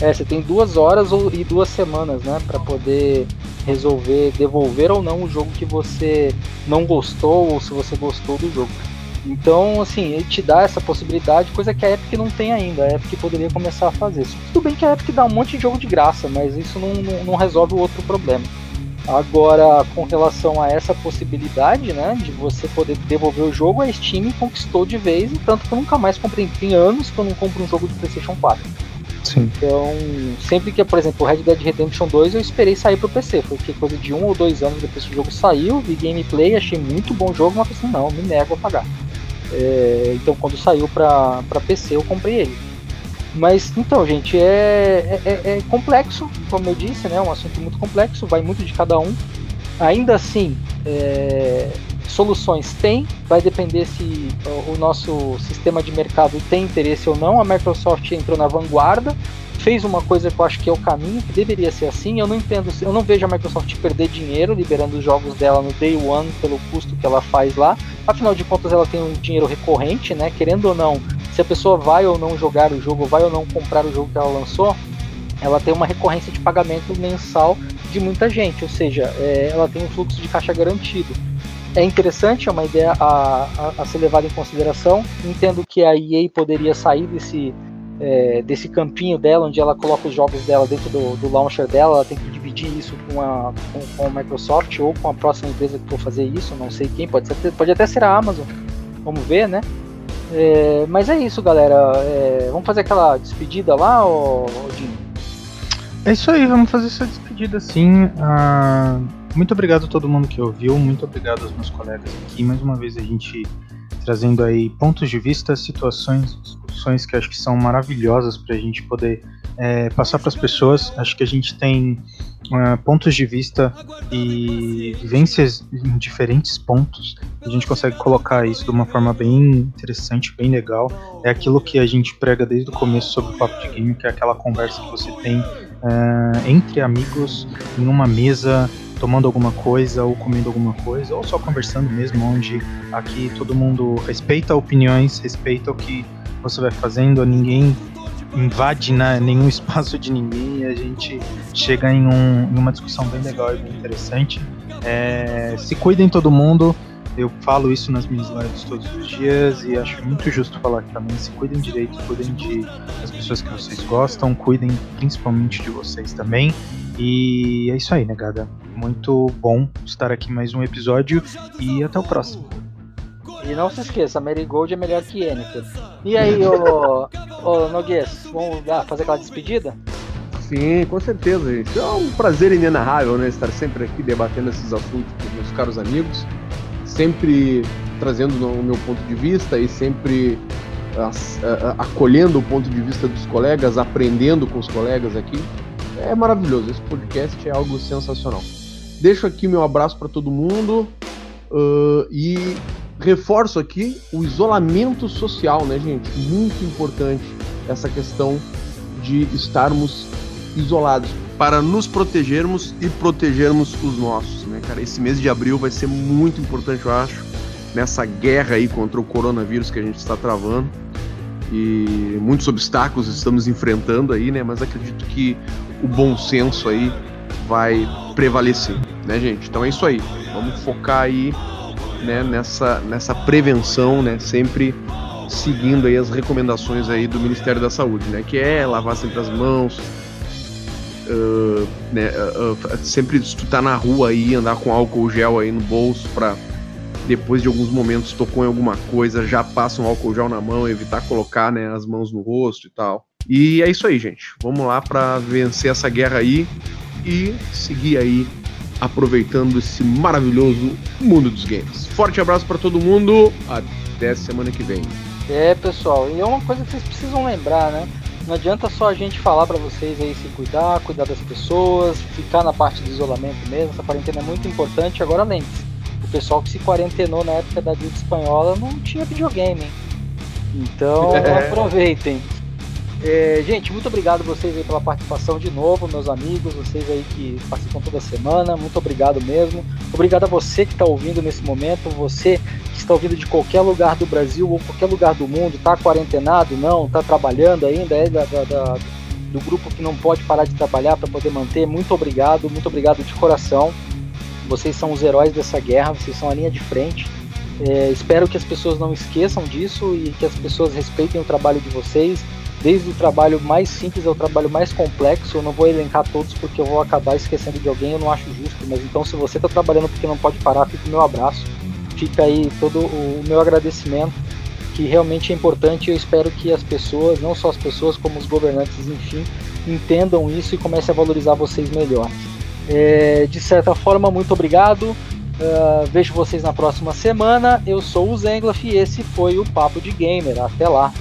É, você tem duas horas ou, e duas semanas, né, para poder resolver devolver ou não o jogo que você não gostou ou se você gostou do jogo. Então, assim, ele te dá essa possibilidade, coisa que a Epic não tem ainda. A Epic poderia começar a fazer. Tudo bem que a Epic dá um monte de jogo de graça, mas isso não, não, não resolve o outro problema. Agora, com relação a essa possibilidade, né, de você poder devolver o jogo, a Steam conquistou de vez, e tanto que eu nunca mais comprei. Tem anos que eu não compro um jogo de PlayStation 4. Sim. Então, sempre que, por exemplo, o Red Dead Redemption 2 eu esperei sair pro PC. Foi coisa de um ou dois anos depois que o jogo saiu, vi gameplay, achei muito bom o jogo, mas pensei, não, me nego a pagar. É, então, quando saiu pra, pra PC, eu comprei ele. Mas, então, gente, é, é, é, é complexo, como eu disse, né? É um assunto muito complexo, vai muito de cada um. Ainda assim, é, soluções tem, vai depender se o nosso sistema de mercado tem interesse ou não. A Microsoft entrou na vanguarda, fez uma coisa que eu acho que é o caminho, que deveria ser assim. Eu não entendo, eu não vejo a Microsoft perder dinheiro liberando os jogos dela no day one pelo custo que ela faz lá. Afinal de contas, ela tem um dinheiro recorrente, né? Querendo ou não, se a pessoa vai ou não jogar o jogo, vai ou não comprar o jogo que ela lançou, ela tem uma recorrência de pagamento mensal de muita gente, ou seja, é, ela tem um fluxo de caixa garantido é interessante, é uma ideia a, a, a, ser levada em consideração. Entendo que a EA poderia sair desse, é, desse campinho dela, onde ela coloca os jogos dela dentro do, do launcher dela, ela tem que dividir isso com a, com, com, a Microsoft ou com a próxima empresa que for fazer isso, não sei quem, pode, ser, pode até ser a Amazon, vamos ver, né? É, mas é isso, galera. É, vamos fazer aquela despedida lá, ô, É isso aí, vamos fazer essa despedida sim. Ah, muito obrigado a todo mundo que ouviu, muito obrigado aos meus colegas aqui. Mais uma vez a gente trazendo aí pontos de vista, situações, discussões que acho que são maravilhosas para a gente poder é, passar para as pessoas. Acho que a gente tem uh, pontos de vista e vivências em diferentes pontos. A gente consegue colocar isso de uma forma bem interessante, bem legal. É aquilo que a gente prega desde o começo sobre o papo de game, que é aquela conversa que você tem uh, entre amigos em uma mesa tomando alguma coisa ou comendo alguma coisa, ou só conversando mesmo, onde aqui todo mundo respeita opiniões, respeita o que você vai fazendo, ninguém invade né, nenhum [laughs] espaço de ninguém e a gente chega em, um, em uma discussão bem legal e bem interessante. É, se cuidem todo mundo, eu falo isso nas minhas lives todos os dias e acho muito justo falar aqui também. Se cuidem direito, cuidem de, das pessoas que vocês gostam, cuidem principalmente de vocês também. E é isso aí, negada. Muito bom estar aqui mais um episódio e até o próximo. E não se esqueça, Marigold é melhor que Yennefer. E aí, ô, ô Noguês, vamos fazer aquela despedida? Sim, com certeza, gente. É um prazer inenarrável, né? Estar sempre aqui debatendo esses assuntos com meus caros amigos sempre trazendo o meu ponto de vista e sempre acolhendo o ponto de vista dos colegas, aprendendo com os colegas aqui. É maravilhoso, esse podcast é algo sensacional. Deixo aqui meu abraço para todo mundo uh, e reforço aqui o isolamento social, né, gente? Muito importante essa questão de estarmos isolados para nos protegermos e protegermos os nossos, né, cara? Esse mês de abril vai ser muito importante, eu acho, nessa guerra aí contra o coronavírus que a gente está travando. E muitos obstáculos estamos enfrentando aí, né? Mas acredito que o bom senso aí vai prevalecer, né, gente? Então é isso aí. Vamos focar aí, né, nessa nessa prevenção, né, sempre seguindo aí as recomendações aí do Ministério da Saúde, né, que é lavar sempre as mãos, uh, né, uh, sempre se tu tá na rua aí, andar com álcool gel aí no bolso pra depois de alguns momentos tocou em alguma coisa, já passa um álcool gel na mão, evitar colocar né, as mãos no rosto e tal. E é isso aí, gente. Vamos lá para vencer essa guerra aí e seguir aí aproveitando esse maravilhoso mundo dos games. Forte abraço para todo mundo, até semana que vem. É, pessoal, e é uma coisa que vocês precisam lembrar, né? Não adianta só a gente falar para vocês aí se cuidar, cuidar das pessoas, ficar na parte de isolamento mesmo. Essa quarentena é muito importante. Agora lembre-se, o pessoal que se quarentenou na época da gripe espanhola não tinha videogame. Hein? Então [laughs] é. aproveitem. É, gente, muito obrigado vocês aí pela participação de novo, meus amigos, vocês aí que participam toda semana, muito obrigado mesmo. Obrigado a você que está ouvindo nesse momento, você que está ouvindo de qualquer lugar do Brasil ou qualquer lugar do mundo, está quarentenado, não, está trabalhando ainda, é da, da, da, do grupo que não pode parar de trabalhar para poder manter. Muito obrigado, muito obrigado de coração. Vocês são os heróis dessa guerra, vocês são a linha de frente. É, espero que as pessoas não esqueçam disso e que as pessoas respeitem o trabalho de vocês desde o trabalho mais simples ao trabalho mais complexo. Eu não vou elencar todos porque eu vou acabar esquecendo de alguém, eu não acho justo. Mas então, se você está trabalhando porque não pode parar, fica o meu abraço, fica aí todo o meu agradecimento, que realmente é importante. Eu espero que as pessoas, não só as pessoas, como os governantes, enfim, entendam isso e comecem a valorizar vocês melhor. É, de certa forma, muito obrigado. Uh, vejo vocês na próxima semana. Eu sou o Zenglaf e esse foi o Papo de Gamer. Até lá!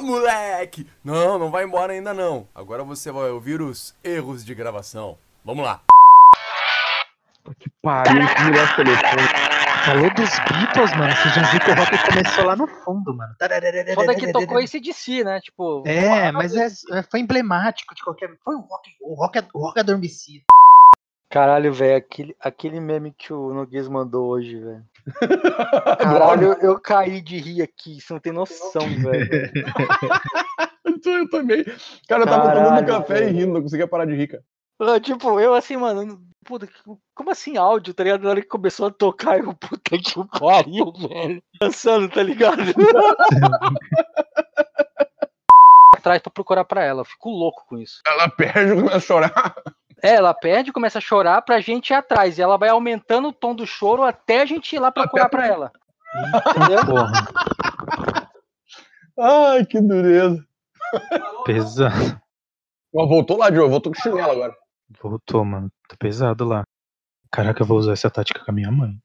Moleque! Não, não vai embora ainda não. Agora você vai ouvir os erros de gravação. Vamos lá. Que pariu, que melhor telefone. Falou dos Beatles, mano. Você já viu que o rock começou lá no fundo, mano. Foda que tocou esse de si, né? Tipo. É, mas é, é, foi emblemático de qualquer. Foi o rock, o rock, o rock adormecido. Caralho, velho, aquele, aquele meme que o Noguês mandou hoje, velho. Caralho, eu, eu, caí de rir aqui, você não tem noção, [laughs] velho. eu também. Cara, eu tava Caralho, tomando café velho. e rindo, não conseguia parar de rir, cara. Tipo, eu assim, mano, puta, como assim áudio, tá ligado? Na hora que começou a tocar, eu, puta que pariu, [laughs] velho. Dançando, tá ligado? [laughs] Atrás pra procurar pra ela, eu fico louco com isso. Ela perde e começa a chorar. É, ela perde, começa a chorar pra gente ir atrás. E ela vai aumentando o tom do choro até a gente ir lá procurar até... pra ela. Entendeu? Porra. Ai, que dureza. Pesado. voltou lá, Joe. Voltou com chinelo agora. Voltou, mano. Tá pesado lá. Caraca, eu vou usar essa tática com a minha mãe.